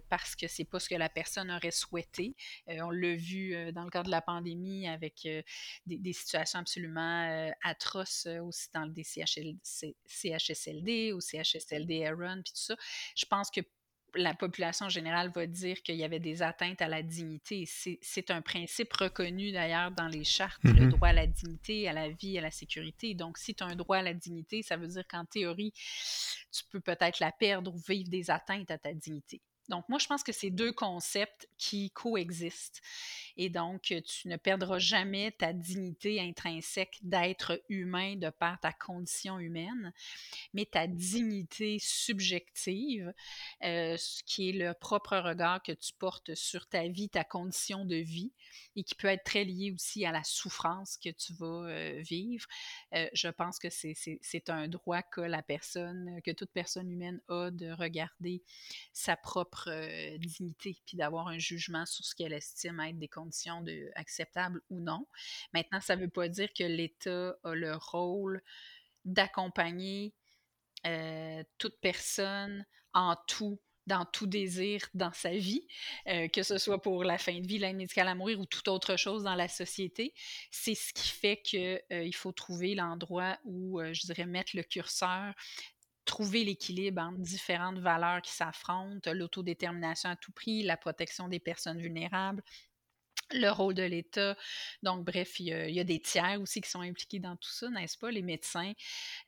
Speaker 2: parce que c'est pas ce que la personne aurait souhaité. on l'a vu dans le cadre de la pandémie avec des, situations absolument atroces aussi dans le CHSLD, au CHSLD Aaron, puis tout ça. Je pense que la population générale va dire qu'il y avait des atteintes à la dignité. C'est un principe reconnu d'ailleurs dans les chartes, le mm-hmm. droit à la dignité, à la vie, à la sécurité. Donc, si tu as un droit à la dignité, ça veut dire qu'en théorie, tu peux peut-être la perdre ou vivre des atteintes à ta dignité. Donc, moi, je pense que c'est deux concepts qui coexistent. Et donc, tu ne perdras jamais ta dignité intrinsèque d'être humain de par ta condition humaine, mais ta dignité subjective, euh, ce qui est le propre regard que tu portes sur ta vie, ta condition de vie, et qui peut être très lié aussi à la souffrance que tu vas euh, vivre. Euh, je pense que c'est un droit que la personne, que toute personne humaine a de regarder sa propre dignité, puis d'avoir un jugement sur ce qu'elle estime être des conditions de, acceptables ou non. Maintenant, ça ne veut pas dire que l'État a le rôle d'accompagner toute personne en tout dans tout désir dans sa vie, que ce soit pour la fin de vie, l'aide médicale à mourir ou toute autre chose dans la société. C'est ce qui fait qu'il il faut trouver l'endroit où, je dirais, mettre le curseur trouver l'équilibre entre différentes valeurs qui s'affrontent, l'autodétermination à tout prix, la protection des personnes vulnérables, le rôle de l'État. Donc, bref, il y, a, des tiers aussi qui sont impliqués dans tout ça, n'est-ce pas? Les médecins,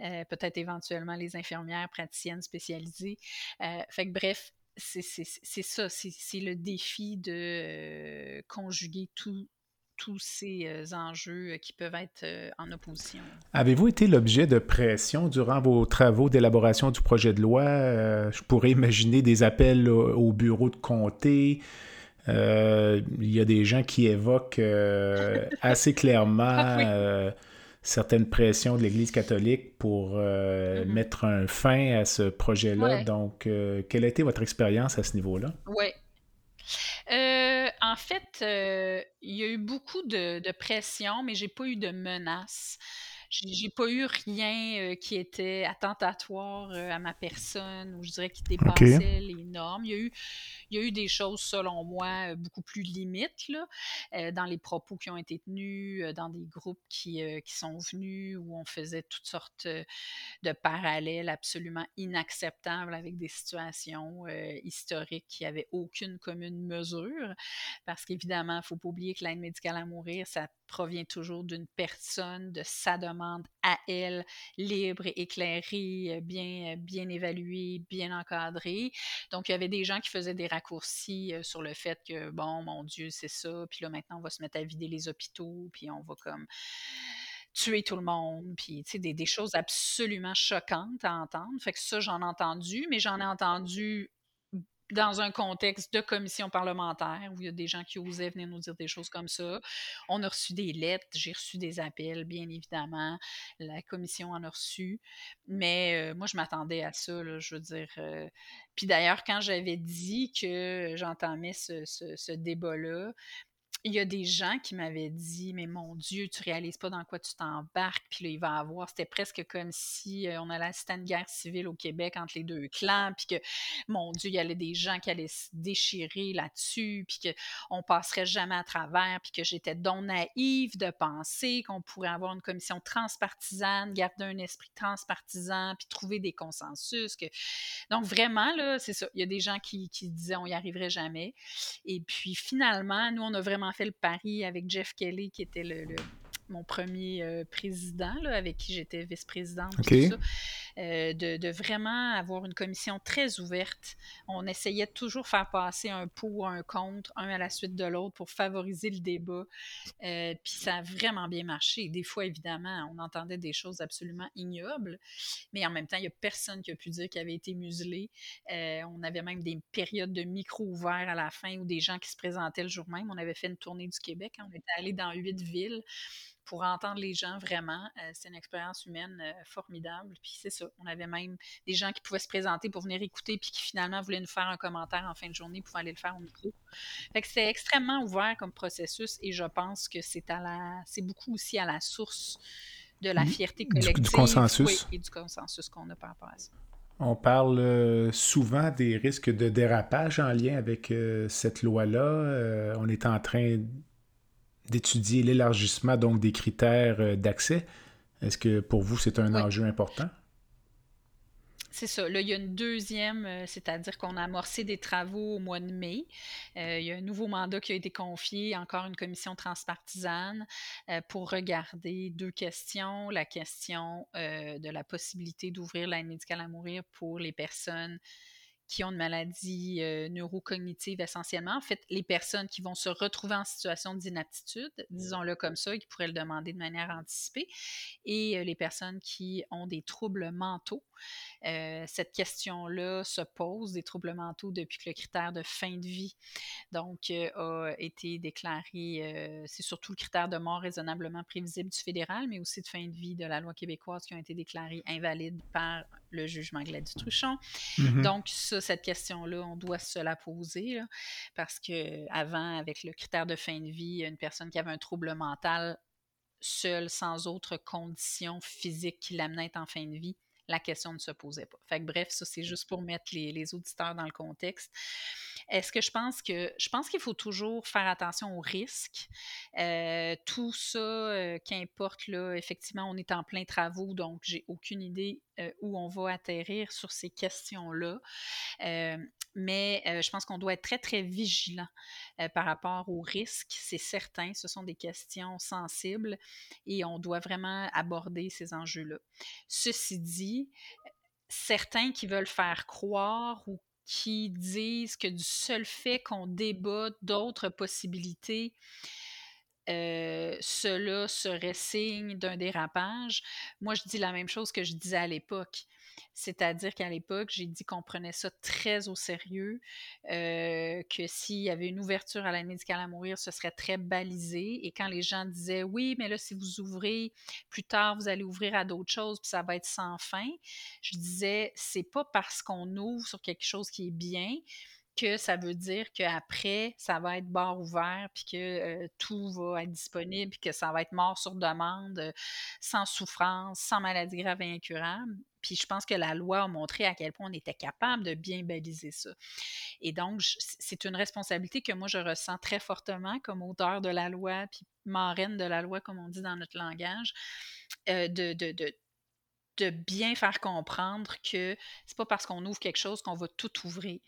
Speaker 2: euh, peut-être éventuellement les infirmières praticiennes spécialisées. Euh, fait que, bref, c'est ça, c'est le défi de euh, conjuguer tout, tous ces enjeux qui peuvent être en opposition.
Speaker 1: Avez-vous été l'objet de pression durant vos travaux d'élaboration du projet de loi? je pourrais imaginer des appels au bureau de comté, euh, il y a des gens qui évoquent euh, assez clairement ah euh, certaines pressions de l'Église catholique pour mm-hmm. mettre un fin à ce projet-là. Donc, quelle a été votre expérience à ce niveau-là?
Speaker 2: Oui. en fait, il y a eu beaucoup de, de pression, mais j'ai pas eu de menaces. J'ai pas eu rien qui était attentatoire à ma personne ou je dirais qui dépassait les normes. Il y, a eu, il y a eu des choses, selon moi, beaucoup plus limites là, dans les propos qui ont été tenus, dans des groupes qui, qui sont venus où on faisait toutes sortes de parallèles absolument inacceptables avec des situations historiques qui n'avaient aucune commune mesure. Parce qu'évidemment, il ne faut pas oublier que l'aide médicale à mourir, ça provient toujours d'une personne, de sa demande à elle, libre éclairée, bien, bien évaluée, bien encadrée. Donc, il y avait des gens qui faisaient des raccourcis sur le fait que, bon, mon Dieu, c'est ça, puis là, maintenant, on va se mettre à vider les hôpitaux, puis on va comme tuer tout le monde, puis tu sais, des, des, choses absolument choquantes à entendre. Fait que ça, j'en ai entendu, mais j'en ai entendu dans un contexte de commission parlementaire où il y a des gens qui osaient venir nous dire des choses comme ça. On a reçu des lettres, j'ai reçu des appels, bien évidemment. La commission en a reçu. Mais euh, moi, je m'attendais à ça, je veux dire. Euh, puis d'ailleurs, quand j'avais dit que j'entamais ce, ce débat-là, il y a des gens qui m'avaient dit Mais mon Dieu, tu réalises pas dans quoi tu t'embarques, puis là, il va avoir. C'était presque comme si euh, on allait assister à une guerre civile au Québec entre les deux clans, puis que, mon Dieu, il y avait des gens qui allaient se déchirer là-dessus, puis qu'on passerait jamais à travers, puis que j'étais donc naïve de penser qu'on pourrait avoir une commission transpartisane, garder un esprit transpartisan, puis trouver des consensus. Que... Donc, vraiment, là, c'est ça. Il y a des gens qui, qui disaient on y arriverait jamais. Et puis, finalement, nous, on a vraiment fait le pari avec Jeff Kelly, qui était le, mon premier euh, président, avec qui j'étais vice-présidente, euh, de, vraiment avoir une commission très ouverte. On essayait de toujours faire passer un pour, un contre, un à la suite de l'autre pour favoriser le débat. Euh, puis ça a vraiment bien marché. Des fois, évidemment, on entendait des choses absolument ignobles, mais en même temps, il n'y a personne qui a pu dire qu'il avait été muselé. on avait même des périodes de micro ouverts à la fin où des gens qui se présentaient le jour même. On avait fait une tournée du Québec. On était allé dans huit villes pour entendre les gens vraiment. Euh, c'est une expérience humaine euh, formidable. Puis c'est ça. On avait même des gens qui pouvaient se présenter pour venir écouter, puis qui finalement voulaient nous faire un commentaire en fin de journée pour aller le faire au micro. Fait que c'est extrêmement ouvert comme processus et je pense que c'est à la c'est beaucoup aussi à la source de la mmh. fierté collective
Speaker 1: du, consensus.
Speaker 2: et du consensus qu'on a par rapport à ça.
Speaker 1: On parle euh, souvent des risques de dérapage en lien avec cette loi-là. on est en train d'étudier l'élargissement donc des critères euh, d'accès? Est-ce que pour vous, c'est un enjeu important?
Speaker 2: C'est ça. Là, il y a une deuxième, euh, c'est-à-dire qu'on a amorcé des travaux au mois de mai. Euh, il y a un nouveau mandat qui a été confié, encore une commission transpartisane, pour regarder deux questions. La question de la possibilité d'ouvrir l'aide médicale à mourir pour les personnes qui ont une maladie euh, neurocognitive essentiellement. En fait, les personnes qui vont se retrouver en situation d'inaptitude, disons-le comme ça, et qui pourraient le demander de manière anticipée, et euh, les personnes qui ont des troubles mentaux. Euh, cette question-là se pose, des troubles mentaux, depuis que le critère de fin de vie donc, a été déclaré. c'est surtout le critère de mort raisonnablement prévisible du fédéral, mais aussi de fin de vie de la loi québécoise qui ont été déclarés invalides par le jugement Gladys-Truchon. Mm-hmm. Donc, ça, cette question-là, on doit se la poser parce que avant, avec le critère de fin de vie, une personne qui avait un trouble mental seule, sans autre condition physique qui l'amenait en fin de vie, la question ne se posait pas. Fait que, bref, ça, c'est juste pour mettre les, auditeurs dans le contexte. Est-ce que je pense que je pense qu'il faut toujours faire attention aux risques. Euh, tout ça, euh, qu'importe, là, effectivement, on est en plein travaux, donc j'ai aucune idée euh, où on va atterrir sur ces questions-là. Mais je pense qu'on doit être très, très vigilant par rapport aux risques. C'est certain, ce sont des questions sensibles et on doit vraiment aborder ces enjeux-là. Ceci dit, certains qui veulent faire croire ou qui disent que du seul fait qu'on débat d'autres possibilités, cela serait signe d'un dérapage. Moi, je dis la même chose que je disais à l'époque. C'est-à-dire qu'à l'époque, j'ai dit qu'on prenait ça très au sérieux, euh, que s'il y avait une ouverture à l'aide médicale à mourir, ce serait très balisé. Et quand les gens disaient oui, mais là, si vous ouvrez plus tard, vous allez ouvrir à d'autres choses, puis ça va être sans fin, je disais c'est pas parce qu'on ouvre sur quelque chose qui est bien que ça veut dire qu'après, ça va être bar ouvert, puis que tout va être disponible, puis que ça va être mort sur demande, sans souffrance, sans maladie grave et incurable. Puis je pense que la loi a montré à quel point on était capable de bien baliser ça. Et donc, c'est une responsabilité que moi, je ressens très fortement comme auteur de la loi, puis marraine de la loi, comme on dit dans notre langage, de, de de bien faire comprendre que c'est pas parce qu'on ouvre quelque chose qu'on va tout ouvrir.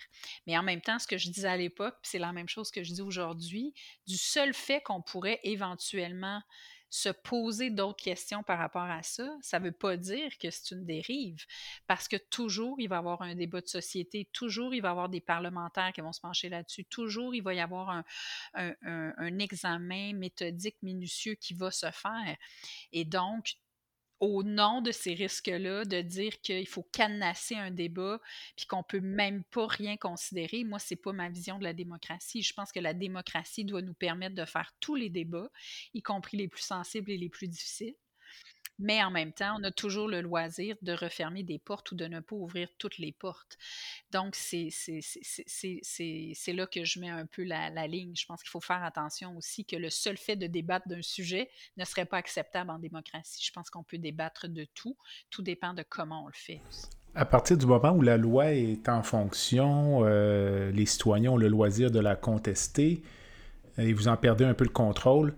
Speaker 2: Mais en même temps, ce que je disais à l'époque, c'est la même chose que je dis aujourd'hui, du seul fait qu'on pourrait éventuellement se poser d'autres questions par rapport à ça, ça ne veut pas dire que c'est une dérive, parce que toujours il va y avoir un débat de société, toujours il va y avoir des parlementaires qui vont se pencher là-dessus, toujours il va y avoir un, examen méthodique minutieux qui va se faire. Et donc, au nom de ces risques-là, de dire qu'il faut cadenasser un débat, puis qu'on peut même pas rien considérer. Moi, c'est pas ma vision de la démocratie. Je pense que la démocratie doit nous permettre de faire tous les débats, y compris les plus sensibles et les plus difficiles. Mais en même temps, on a toujours le loisir de refermer des portes ou de ne pas ouvrir toutes les portes. Donc, c'est là que je mets un peu la, ligne. Je pense qu'il faut faire attention aussi que le seul fait de débattre d'un sujet ne serait pas acceptable en démocratie. Je pense qu'on peut débattre de tout. Tout dépend de comment on le fait.
Speaker 1: À partir du moment où la loi est en fonction, euh, les citoyens ont le loisir de la contester et vous en perdez un peu le contrôle.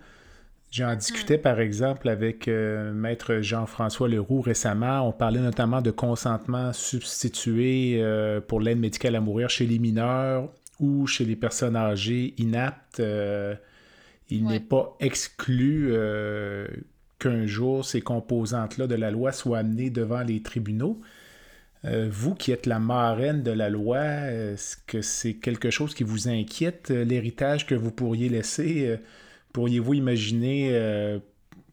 Speaker 1: J'en discutais par exemple avec euh, maître Jean-François Leroux récemment. On parlait notamment de consentement substitué euh, pour l'aide médicale à mourir chez les mineurs ou chez les personnes âgées inaptes. Euh, il n'est pas exclu qu'un jour ces composantes-là de la loi soient amenées devant les tribunaux. vous qui êtes la marraine de la loi, est-ce que c'est quelque chose qui vous inquiète, l'héritage que vous pourriez laisser? Pourriez-vous imaginer euh,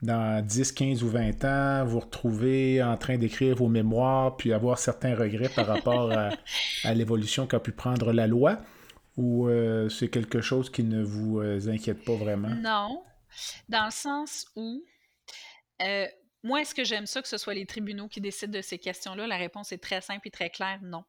Speaker 1: dans 10, 15 ou 20 ans vous retrouver en train d'écrire vos mémoires puis avoir certains regrets par rapport à, l'évolution qu'a pu prendre la loi? Ou euh, c'est quelque chose qui ne vous euh, inquiète pas vraiment?
Speaker 2: Non, dans le sens où moi, est-ce que j'aime ça que ce soit les tribunaux qui décident de ces questions-là? La réponse est très simple et très claire, non.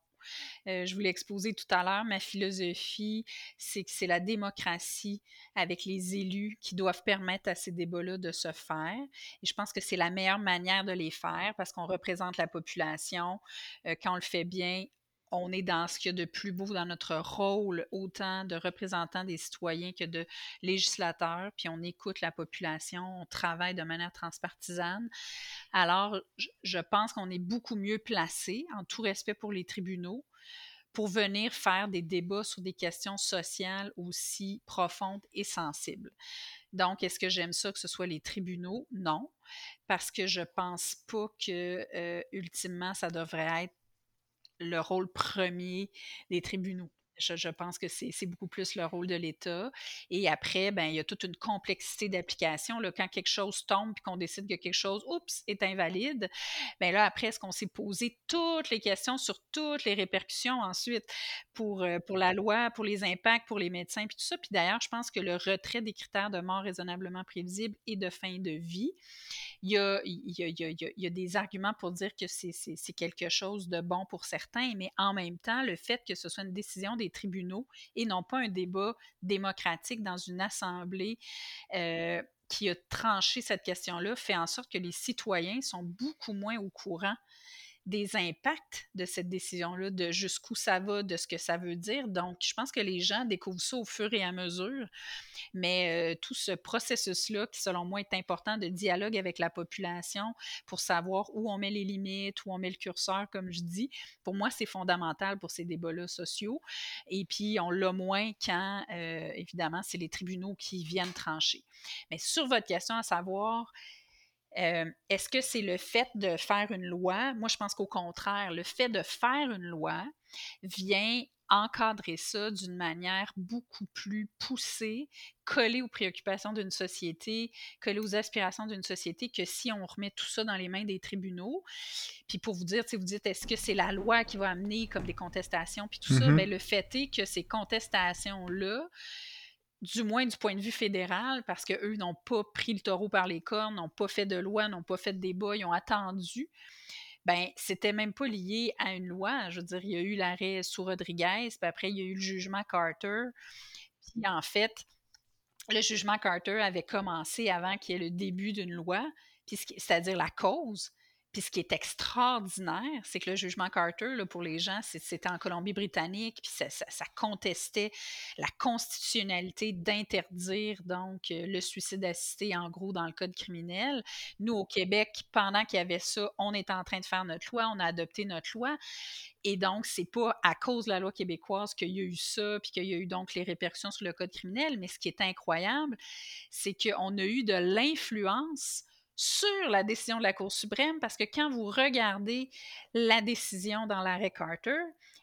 Speaker 2: Euh, je vous l'ai exposé tout à l'heure, ma philosophie, c'est que c'est la démocratie avec les élus qui doivent permettre à ces débats-là de se faire. Et je pense que c'est la meilleure manière de les faire parce qu'on représente la population. Euh, quand on le fait bien, on est dans ce qu'il y a de plus beau dans notre rôle, autant de représentants des citoyens que de législateurs, puis on écoute la population, on travaille de manière transpartisane. Alors, je pense qu'on est beaucoup mieux placé, en tout respect pour les tribunaux, pour venir faire des débats sur des questions sociales aussi profondes et sensibles. Donc, est-ce que j'aime ça que ce soit les tribunaux? Non, parce que je pense pas que, euh, ultimement, ça devrait être le rôle premier des tribunaux. Je, pense que c'est beaucoup plus le rôle de l'État. Et après, ben, il y a toute une complexité d'application. Quand quelque chose tombe et qu'on décide que quelque chose, oups, est invalide, ben là, après, est-ce qu'on s'est posé toutes les questions sur toutes les répercussions ensuite pour, euh, pour la loi, pour les impacts, pour les médecins, puis tout ça? Puis d'ailleurs, je pense que le retrait des critères de mort raisonnablement prévisible et de fin de vie, il y a, des arguments pour dire que c'est quelque chose de bon pour certains, mais en même temps, le fait que ce soit une décision des tribunaux et non pas un débat démocratique dans une assemblée euh, qui a tranché cette question-là fait en sorte que les citoyens sont beaucoup moins au courant des impacts de cette décision-là, de jusqu'où ça va, de ce que ça veut dire. Donc, je pense que les gens découvrent ça au fur et à mesure. Mais euh, tout ce processus-là, qui selon moi est important, de dialogue avec la population pour savoir où on met les limites, où on met le curseur, comme je dis, pour moi, c'est fondamental pour ces débats-là sociaux. Et puis, on l'a moins quand, euh, évidemment, c'est les tribunaux qui viennent trancher. Mais sur votre question à savoir, euh, est-ce que c'est le fait de faire une loi? Moi, je pense qu'au contraire, le fait de faire une loi vient encadrer ça d'une manière beaucoup plus poussée, collée aux préoccupations d'une société, collée aux aspirations d'une société, que si on remet tout ça dans les mains des tribunaux. Puis pour vous dire, vous dites, est-ce que c'est la loi qui va amener comme des contestations, puis tout ça, mais mm-hmm. ben, le fait est que ces contestations-là, du moins du point de vue fédéral, parce qu'eux n'ont pas pris le taureau par les cornes, n'ont pas fait de loi, n'ont pas fait de débat, ils ont attendu. Ben, c'était même pas lié à une loi. Je veux dire, il y a eu l'arrêt sous Rodriguez, puis après, il y a eu le jugement Carter. Puis en fait, le jugement Carter avait commencé avant qu'il y ait le début d'une loi, c'est-à-dire la cause. Puis ce qui est extraordinaire, c'est que le jugement Carter, pour les gens, c'était en Colombie-Britannique, puis ça, contestait la constitutionnalité d'interdire donc euh, le suicide assisté, en gros, dans le code criminel. Nous, au Québec, pendant qu'il y avait ça, on était en train de faire notre loi, on a adopté notre loi. Et donc, c'est pas à cause de la loi québécoise qu'il y a eu ça, puis qu'il y a eu donc les répercussions sur le code criminel, mais ce qui est incroyable, c'est qu'on a eu de l'influence sur la décision de la Cour suprême parce que quand vous regardez la décision dans l'arrêt Carter,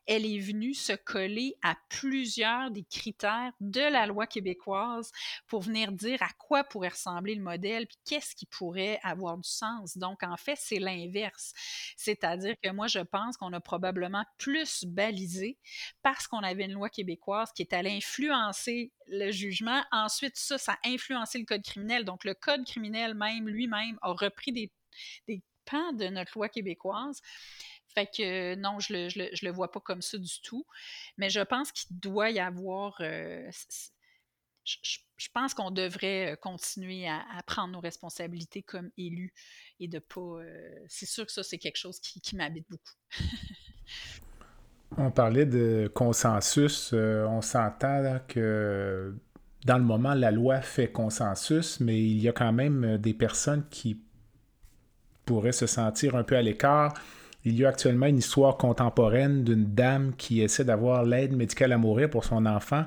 Speaker 2: elle est venue se coller à plusieurs des critères de la loi québécoise pour venir dire à quoi pourrait ressembler le modèle, puis qu'est-ce qui pourrait avoir du sens. Donc, en fait, c'est l'inverse. C'est-à-dire que moi, je pense qu'on a probablement plus balisé parce qu'on avait une loi québécoise qui est allée influencer le jugement. Ensuite, ça, ça a influencé le code criminel. Donc, le code criminel même, lui-même, a repris des, des pans de notre loi québécoise. Fait que non, je le, je le, vois pas comme ça du tout. Mais je pense qu'il doit y avoir. Euh, je, pense qu'on devrait euh, continuer à, prendre nos responsabilités comme élus et de pas. Euh, c'est sûr que ça, c'est quelque chose qui, qui m'habite beaucoup.
Speaker 1: on parlait de consensus. on s'entend que dans le moment, la loi fait consensus, mais il y a quand même des personnes qui pourraient se sentir un peu à l'écart il y a actuellement une histoire contemporaine d'une dame qui essaie d'avoir l'aide médicale à mourir pour son enfant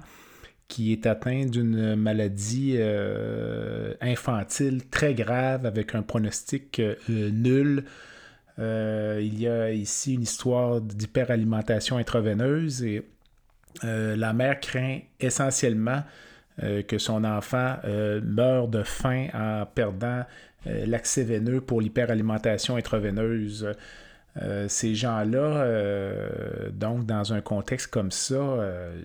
Speaker 1: qui est atteint d'une maladie euh, infantile très grave avec un pronostic euh, nul. Euh, il y a ici une histoire d'hyperalimentation intraveineuse et la mère craint essentiellement que son enfant meure de faim en perdant l'accès veineux pour l'hyperalimentation intraveineuse. Euh, ces gens-là, euh, donc dans un contexte comme ça, euh,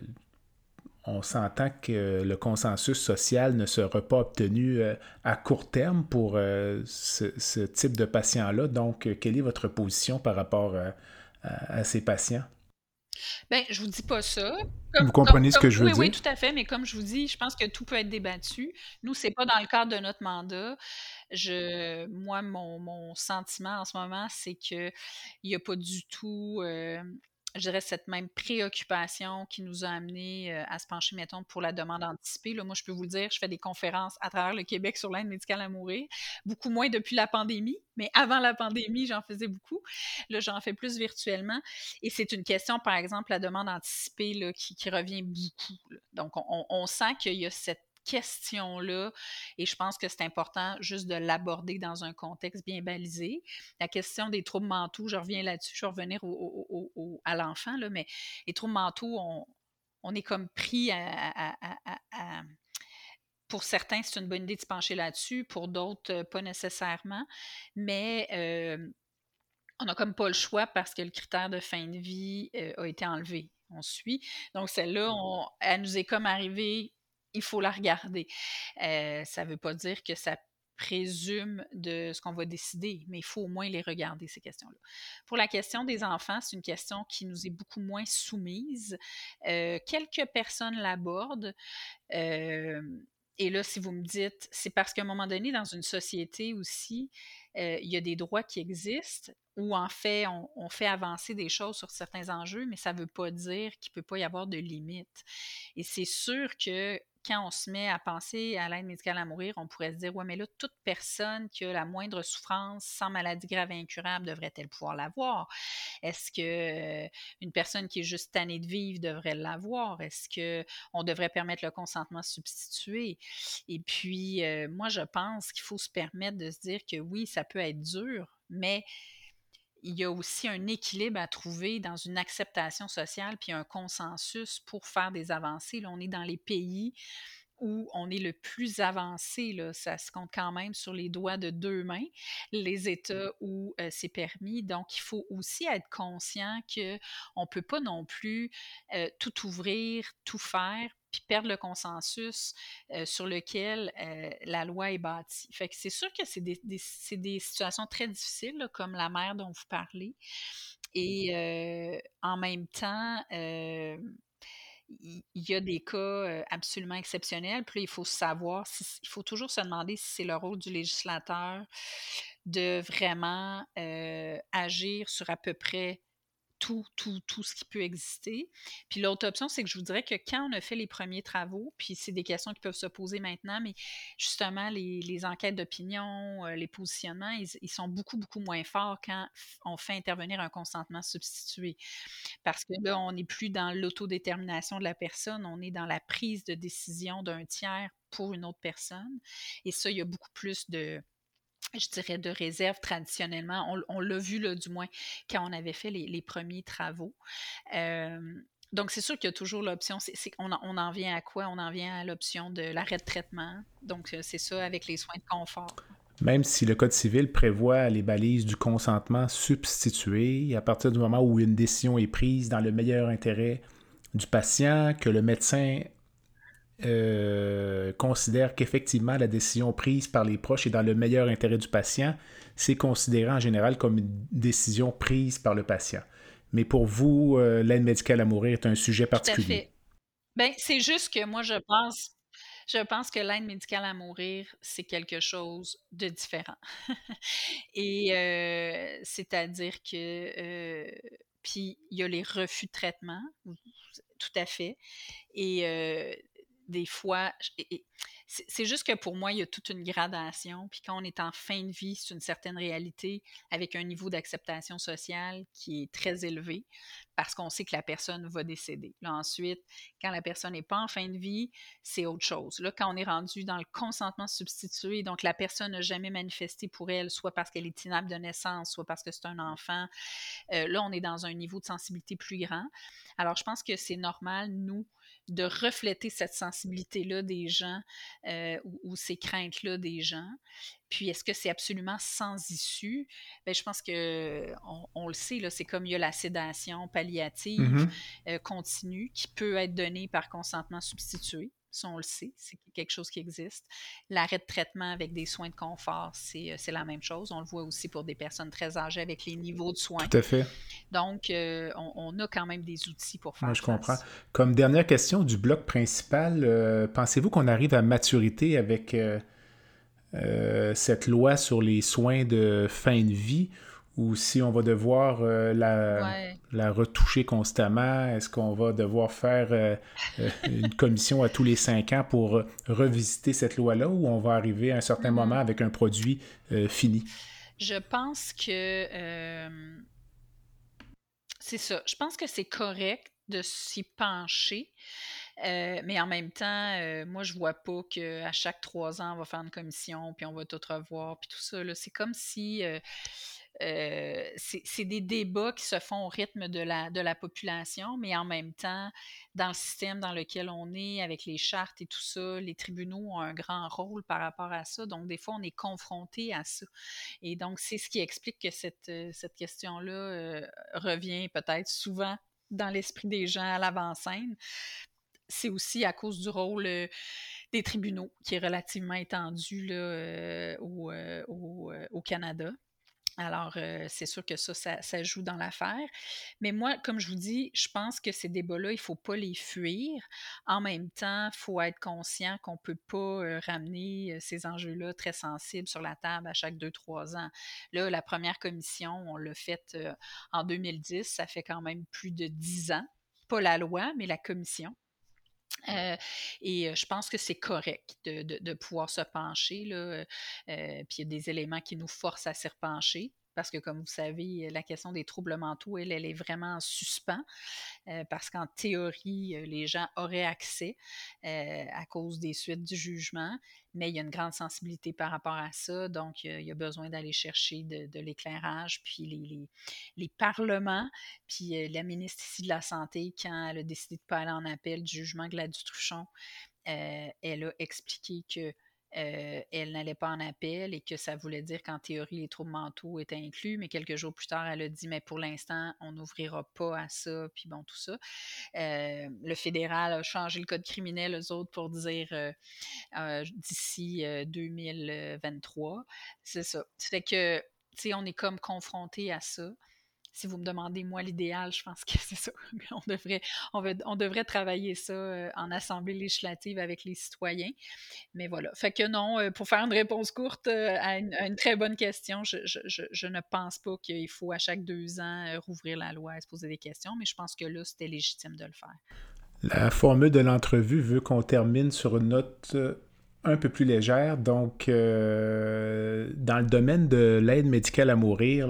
Speaker 1: on s'entend que le consensus social ne sera pas obtenu à court terme pour ce, type de patients-là. Donc, quelle est votre position par rapport à, ces patients?
Speaker 2: Bien, je vous dis pas ça.
Speaker 1: vous comprenez ce que je veux dire?
Speaker 2: Oui, tout à fait, mais comme je vous dis, je pense que tout peut être débattu. Nous, c'est pas dans le cadre de notre mandat. Je, moi, mon, sentiment en ce moment, c'est qu'il n'y a pas du tout, euh, je dirais, cette même préoccupation qui nous a amené euh, à se pencher, mettons, pour la demande anticipée. Là, moi, je peux vous le dire, je fais des conférences à travers le Québec sur l'aide médicale à mourir, beaucoup moins depuis la pandémie, mais avant la pandémie, j'en faisais beaucoup. Là, j'en fais plus virtuellement. Et c'est une question, par exemple, la demande anticipée là, qui, revient beaucoup. Donc, on sent qu'il y a cette question-là. Et je pense que c'est important juste de l'aborder dans un contexte bien balisé. La question des troubles mentaux, je reviens là-dessus, je vais revenir à l'enfant, mais les troubles mentaux, on, est comme pris à, pour certains, c'est une bonne idée de se pencher là-dessus, pour d'autres, euh, pas nécessairement. Mais euh, on n'a comme pas le choix parce que le critère de fin de vie euh, a été enlevé. On suit. Donc, celle-là, elle nous est comme arrivée il faut la regarder. Euh, ça ne veut pas dire que ça présume de ce qu'on va décider, mais il faut au moins les regarder, ces questions-là. Pour la question des enfants, c'est une question qui nous est beaucoup moins soumise. Euh, quelques personnes l'abordent. Euh, et là, si vous me dites, c'est parce qu'à un moment donné, dans une société aussi, il y a des droits qui existent où en fait, on, fait avancer des choses sur certains enjeux, mais ça ne veut pas dire qu'il ne peut pas y avoir de limites. Et c'est sûr que quand on se met à penser à l'aide médicale à mourir, on pourrait se dire, ouais, mais là, toute personne qui a la moindre souffrance sans maladie grave et incurable devrait-elle pouvoir l'avoir? Est-ce que euh, une personne qui est juste tannée de vivre devrait l'avoir? Est-ce qu'on devrait permettre le consentement substitué? Et puis, euh, moi, je pense qu'il faut se permettre de se dire que oui, ça peut être dur, mais il y a aussi un équilibre à trouver dans une acceptation sociale puis un consensus pour faire des avancées. Là, on est dans les pays où on est le plus avancé, là, ça se compte quand même sur les doigts de deux mains, les mmh. États où euh, c'est permis. Donc, il faut aussi être conscient qu'on ne peut pas non plus euh, tout ouvrir, tout faire, puis perdre le consensus euh, sur lequel la loi est bâtie. Fait que c'est sûr que c'est des, des, situations très difficiles, comme la mère dont vous parlez. Et en même temps, il y a des cas absolument exceptionnels. Puis il faut savoir, il faut toujours se demander si c'est le rôle du législateur de vraiment agir sur à peu près tout, tout, tout ce qui peut exister. Puis l'autre option, c'est que je vous dirais que quand on a fait les premiers travaux, puis c'est des questions qui peuvent se poser maintenant, mais justement, les, enquêtes d'opinion, euh, les positionnements, ils, sont beaucoup, beaucoup moins forts quand on fait intervenir un consentement substitué. Parce que là, on n'est plus dans l'autodétermination de la personne, on est dans la prise de décision d'un tiers pour une autre personne. Et ça, il y a beaucoup plus de je dirais, de réserve traditionnellement. On, l'a vu, là, du moins, quand on avait fait les, premiers travaux. donc, c'est sûr qu'il y a toujours l'option. C'est, on, on, en vient à quoi? On en vient à l'option de l'arrêt de traitement. Donc, c'est ça avec les soins de confort.
Speaker 1: Même si le Code civil prévoit les balises du consentement substitué, à partir du moment où une décision est prise dans le meilleur intérêt du patient, que le médecin euh, considère qu'effectivement la décision prise par les proches est dans le meilleur intérêt du patient, c'est considéré en général comme une décision prise par le patient. Mais pour vous, euh, l'aide médicale à mourir est un sujet particulier.
Speaker 2: Ben, c'est juste que moi, je pense, je pense que l'aide médicale à mourir, c'est quelque chose de différent. Et euh, c'est-à-dire que, puis il y a les refus de traitement, tout à fait. Et des fois, c'est juste que pour moi, il y a toute une gradation. Puis quand on est en fin de vie, c'est une certaine réalité avec un niveau d'acceptation sociale qui est très élevé parce qu'on sait que la personne va décéder. Là, ensuite, quand la personne n'est pas en fin de vie, c'est autre chose. Là, quand on est rendu dans le consentement substitué, donc la personne n'a jamais manifesté pour elle, soit parce qu'elle est inapte de naissance, soit parce que c'est un enfant, euh, là, on est dans un niveau de sensibilité plus grand. Alors, je pense que c'est normal, nous, de refléter cette sensibilité-là des gens euh, ou, ces craintes-là des gens. Puis, est-ce que c'est absolument sans issue? Bien, je pense que on, le sait, c'est comme il y a la sédation palliative mmh euh, continue qui peut être donnée par consentement substitué. Ça, on le sait, c'est quelque chose qui existe. L'arrêt de traitement avec des soins de confort, euh, c'est la même chose. On le voit aussi pour des personnes très âgées avec les niveaux de soins.
Speaker 1: Tout à fait.
Speaker 2: Donc, euh, on, a quand même des outils pour faire
Speaker 1: Moi, je comprends. Comme dernière question du bloc principal, euh, pensez-vous qu'on arrive à maturité avec cette loi sur les soins de fin de vie ou si on va devoir euh, la, retoucher constamment, est-ce qu'on va devoir faire euh, euh, une commission à tous les cinq ans pour revisiter cette loi-là ou on va arriver à un certain mm-hmm. moment avec un produit fini?
Speaker 2: Je pense que c'est ça. Je pense que c'est correct de s'y pencher. mais en même temps, moi, je vois pas qu'à chaque trois ans, on va faire une commission, puis on va tout revoir, puis tout ça. C'est comme si euh, c'est des débats qui se font au rythme de la, population, mais en même temps, dans le système dans lequel on est, avec les chartes et tout ça, les tribunaux ont un grand rôle par rapport à ça. Donc, des fois, on est confronté à ça. Et donc, c'est ce qui explique que cette, euh, question-là euh, revient peut-être souvent dans l'esprit des gens à l'avant-scène. C'est aussi à cause du rôle des tribunaux qui est relativement étendu au Canada. Alors, c'est sûr que ça, ça, joue dans l'affaire. Mais moi, comme je vous dis, je pense que ces débats-là, il ne faut pas les fuir. En même temps, il faut être conscient qu'on ne peut pas ramener ces enjeux-là très sensibles sur la table à chaque deux, trois ans. Là, la première commission, on l'a faite en 2010, ça fait quand même plus de dix ans. Pas la loi, mais la commission. Et je pense que c'est correct de, pouvoir se pencher. Puis il y a des éléments qui nous forcent à s'y repencher parce que, comme vous savez, la question des troubles mentaux, elle, elle est vraiment en suspens, euh, parce qu'en théorie, euh, les gens auraient accès euh, à cause des suites du jugement, mais il y a une grande sensibilité par rapport à ça, donc il y a besoin d'aller chercher de, l'éclairage, puis les, parlements, puis la ministre ici de la Santé, quand elle a décidé de ne pas aller en appel du jugement Gladys Truchon, elle a expliqué que euh, elle n'allait pas en appel et que ça voulait dire qu'en théorie, les troubles mentaux étaient inclus, mais quelques jours plus tard, elle a dit, mais pour l'instant, on n'ouvrira pas à ça, puis bon, tout ça. Euh, le fédéral a changé le code criminel, eux autres, pour dire euh, d'ici 2023. C'est ça. C'est que, tu sais, on est comme confronté à ça si vous me demandez, moi, l'idéal, je pense que c'est ça. On devrait, on, devrait travailler ça euh, en assemblée législative avec les citoyens. Mais voilà. Fait que non, euh, pour faire une réponse courte euh, à, une, très bonne question, je, ne pense pas qu'il faut à chaque deux ans rouvrir la loi et se poser des questions, mais je pense que là, c'était légitime de le faire.
Speaker 1: La formule de l'entrevue veut qu'on termine sur une note un peu plus légère. Donc, dans le domaine de l'aide médicale à mourir,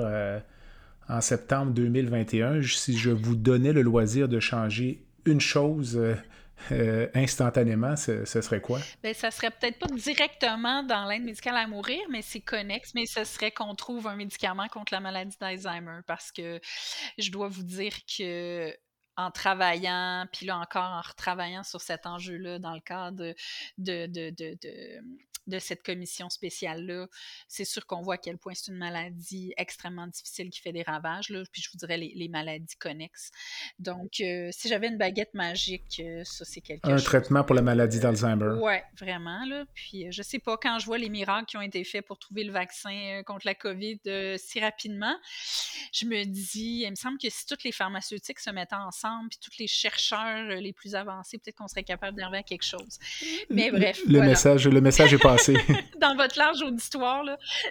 Speaker 1: en septembre 2021, si je vous donnais le loisir de changer une chose euh, euh, instantanément, ce, serait quoi?
Speaker 2: Bien, ça serait peut-être pas directement dans l'aide médicale à mourir, mais c'est connexe, mais ce serait qu'on trouve un médicament contre la maladie d'Alzheimer parce que je dois vous dire que en travaillant, puis là encore en retravaillant sur cet enjeu-là dans le cadre de, de, de, de cette commission spéciale-là, c'est sûr qu'on voit à quel point c'est une maladie extrêmement difficile qui fait des ravages, là, puis je vous dirais les, maladies connexes. Donc, euh, si j'avais une baguette magique, euh, ça, c'est quelque
Speaker 1: Un traitement pour la maladie d'Alzheimer.
Speaker 2: Oui, vraiment. Là. Puis, euh, je sais pas, quand je vois les miracles qui ont été faits pour trouver le vaccin contre la COVID si rapidement, je me dis, il me semble que si toutes les pharmaceutiques se mettaient ensemble, puis tous les chercheurs les plus avancés, peut-être qu'on serait capable d'arriver à quelque chose. Mais bref.
Speaker 1: Le, message, le message est pas
Speaker 2: Dans votre large auditoire,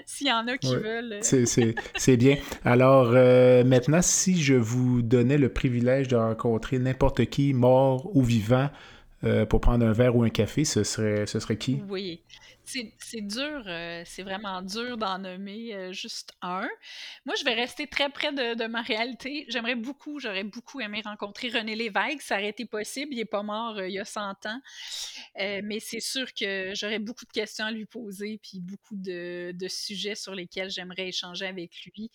Speaker 2: s'il y en a qui veulent. Euh.
Speaker 1: C'est bien. Alors, euh, maintenant, si je vous donnais le privilège de rencontrer n'importe qui, mort ou vivant, euh, pour prendre un verre ou un café, ce serait, ce serait qui?
Speaker 2: Oui. C'est dur, euh, c'est vraiment dur d'en nommer euh, juste un. Moi, je vais rester très près de, ma réalité. J'aimerais beaucoup, j'aurais beaucoup aimé rencontrer René Lévesque. Ça aurait été possible. Il n'est pas mort il y a 100 ans. mais c'est sûr que j'aurais beaucoup de questions à lui poser, puis beaucoup de, sujets sur lesquels j'aimerais échanger avec lui.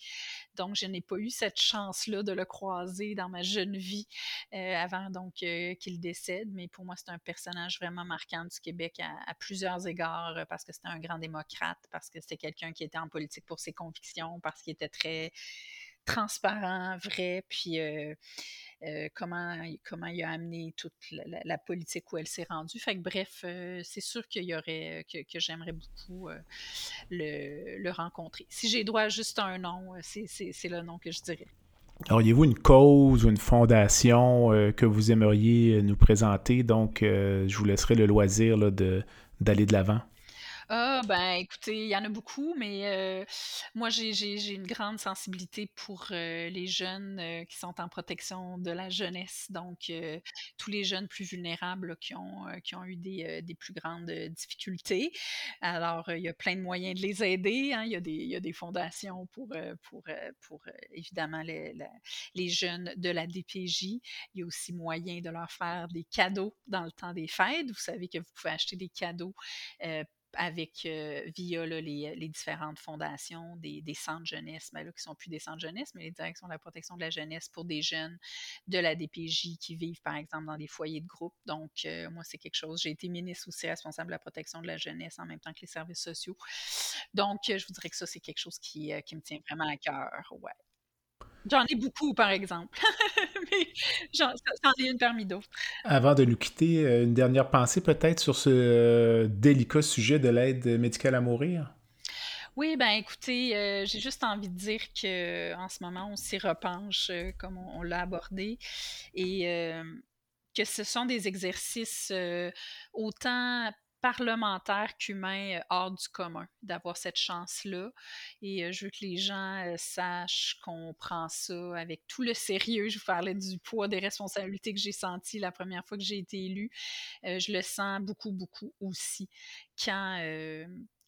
Speaker 2: Donc, je n'ai pas eu cette chance-là de le croiser dans ma jeune vie avant donc qu'il décède. Mais pour moi, c'est un personnage vraiment marquant du Québec à plusieurs égards euh, parce que c'était un grand démocrate, parce que c'était quelqu'un qui était en politique pour ses convictions, parce qu'il était très transparent, vrai, puis euh, euh, comment, comment il a amené toute la, politique où elle s'est rendue. Fait que bref, c'est sûr qu'il y aurait que, j'aimerais beaucoup le, rencontrer. Si j'ai droit à juste un nom, c'est le nom que je dirais.
Speaker 1: Auriez-vous une cause ou une fondation que vous aimeriez nous présenter? Donc, je vous laisserai le loisir d'aller de l'avant.
Speaker 2: Ah, ben, écoutez, il y en a beaucoup, mais moi, j'ai une grande sensibilité pour les jeunes qui sont en protection de la jeunesse. Donc, tous les jeunes plus vulnérables qui, ont, qui ont eu des, des plus grandes difficultés. Alors, il y a plein de moyens de les aider. Hein. Il, y a des, y a des fondations pour, pour, pour évidemment les, les jeunes de la DPJ. Il y a aussi moyen de leur faire des cadeaux dans le temps des fêtes. Vous savez que vous pouvez acheter des cadeaux avec via les, différentes fondations des, centres jeunesse, mais ben là, qui sont plus des centres jeunesse, mais les directions de la protection de la jeunesse pour des jeunes de la DPJ qui vivent, par exemple, dans des foyers de groupe. Donc, moi, c'est quelque chose. J'ai été ministre aussi responsable de la protection de la jeunesse en même temps que les services sociaux. Donc, je vous dirais que ça, c'est quelque chose qui, qui me tient vraiment à cœur. Ouais. J'en ai beaucoup, par exemple. Mais j'en ai une parmi d'autres.
Speaker 1: Avant de nous quitter, euh, une dernière pensée peut-être sur ce euh, délicat sujet de l'aide médicale à mourir?
Speaker 2: Oui, ben écoutez, euh, j'ai juste envie de dire que en ce moment, on s'y repenche, euh, comme on, l'a abordé, et euh, que ce sont des exercices autant parlementaire qu'humain hors du commun, d'avoir cette chance-là. Et je veux que les gens sachent qu'on prend ça avec tout le sérieux. Je vous parlais du poids des responsabilités que j'ai senti la première fois que j'ai été élue. je le sens beaucoup, beaucoup aussi quand,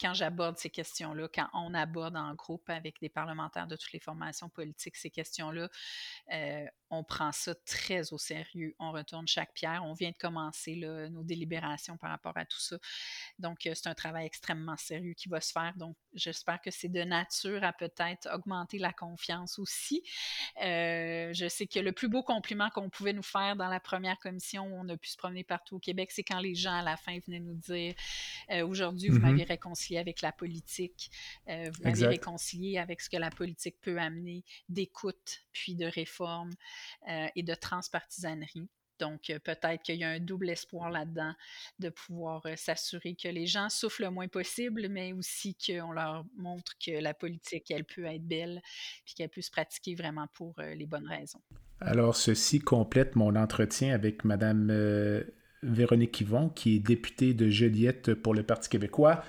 Speaker 2: quand j'aborde ces questions-là, quand on aborde en groupe avec des parlementaires de toutes les formations politiques ces questions-là, euh, on prend ça très au sérieux. On retourne chaque pierre. On vient de commencer nos délibérations par rapport à tout ça. Donc, euh, c'est un travail extrêmement sérieux qui va se faire. Donc, j'espère que c'est de nature à peut-être augmenter la confiance aussi. Euh, je sais que le plus beau compliment qu'on pouvait nous faire dans la première commission où on a pu se promener partout au Québec, c'est quand les gens à la fin venaient nous dire aujourd'hui, vous mm-hmm. m'avez réconcilié avec la politique. Euh, vous m'avez réconcilié avec ce que la politique peut amener d'écoute, puis de réforme euh, et de transpartisanerie. Donc, euh, peut-être qu'il y a un double espoir là-dedans de pouvoir s'assurer que les gens souffrent le moins possible, mais aussi qu'on leur montre que la politique, elle peut être belle, puis qu'elle peut se pratiquer vraiment pour les bonnes raisons.
Speaker 1: Alors, ceci complète mon entretien avec Mme Véronique Yvon, qui est députée de Joliette pour le Parti québécois.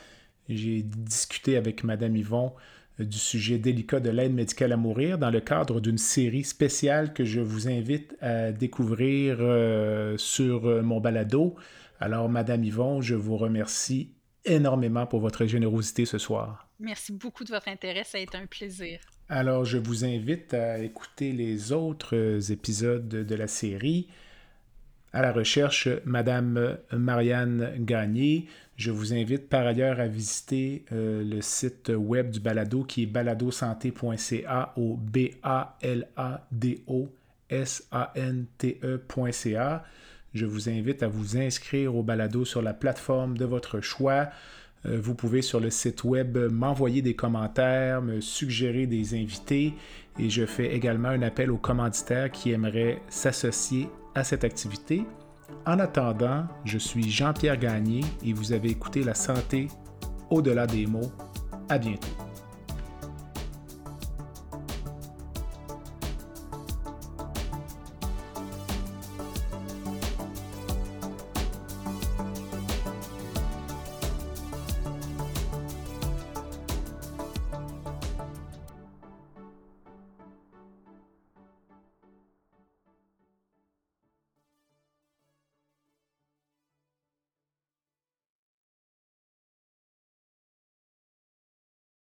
Speaker 1: J'ai discuté avec Mme Yvon euh, du sujet délicat de l'aide médicale à mourir dans le cadre d'une série spéciale que je vous invite à découvrir euh, sur euh, mon balado. Alors, Madame Yvon, je vous remercie énormément pour votre générosité ce soir.
Speaker 2: Merci beaucoup de votre intérêt, ça a été un plaisir.
Speaker 1: Alors, je vous invite à écouter les autres épisodes de la série. À la recherche, Madame Marianne Gagné, je vous invite par ailleurs à visiter euh, le site web du balado qui est baladosanté.ca au B-A-L-A-D-O-S-A-N-T-E.ca. Je vous invite à vous inscrire au balado sur la plateforme de votre choix. Euh, vous pouvez sur le site web m'envoyer des commentaires, me suggérer des invités et je fais également un appel aux commanditaires qui aimeraient s'associer à cette activité. En attendant, je suis Jean-Pierre Gagné et vous avez écouté La santé au-delà des mots. À bientôt.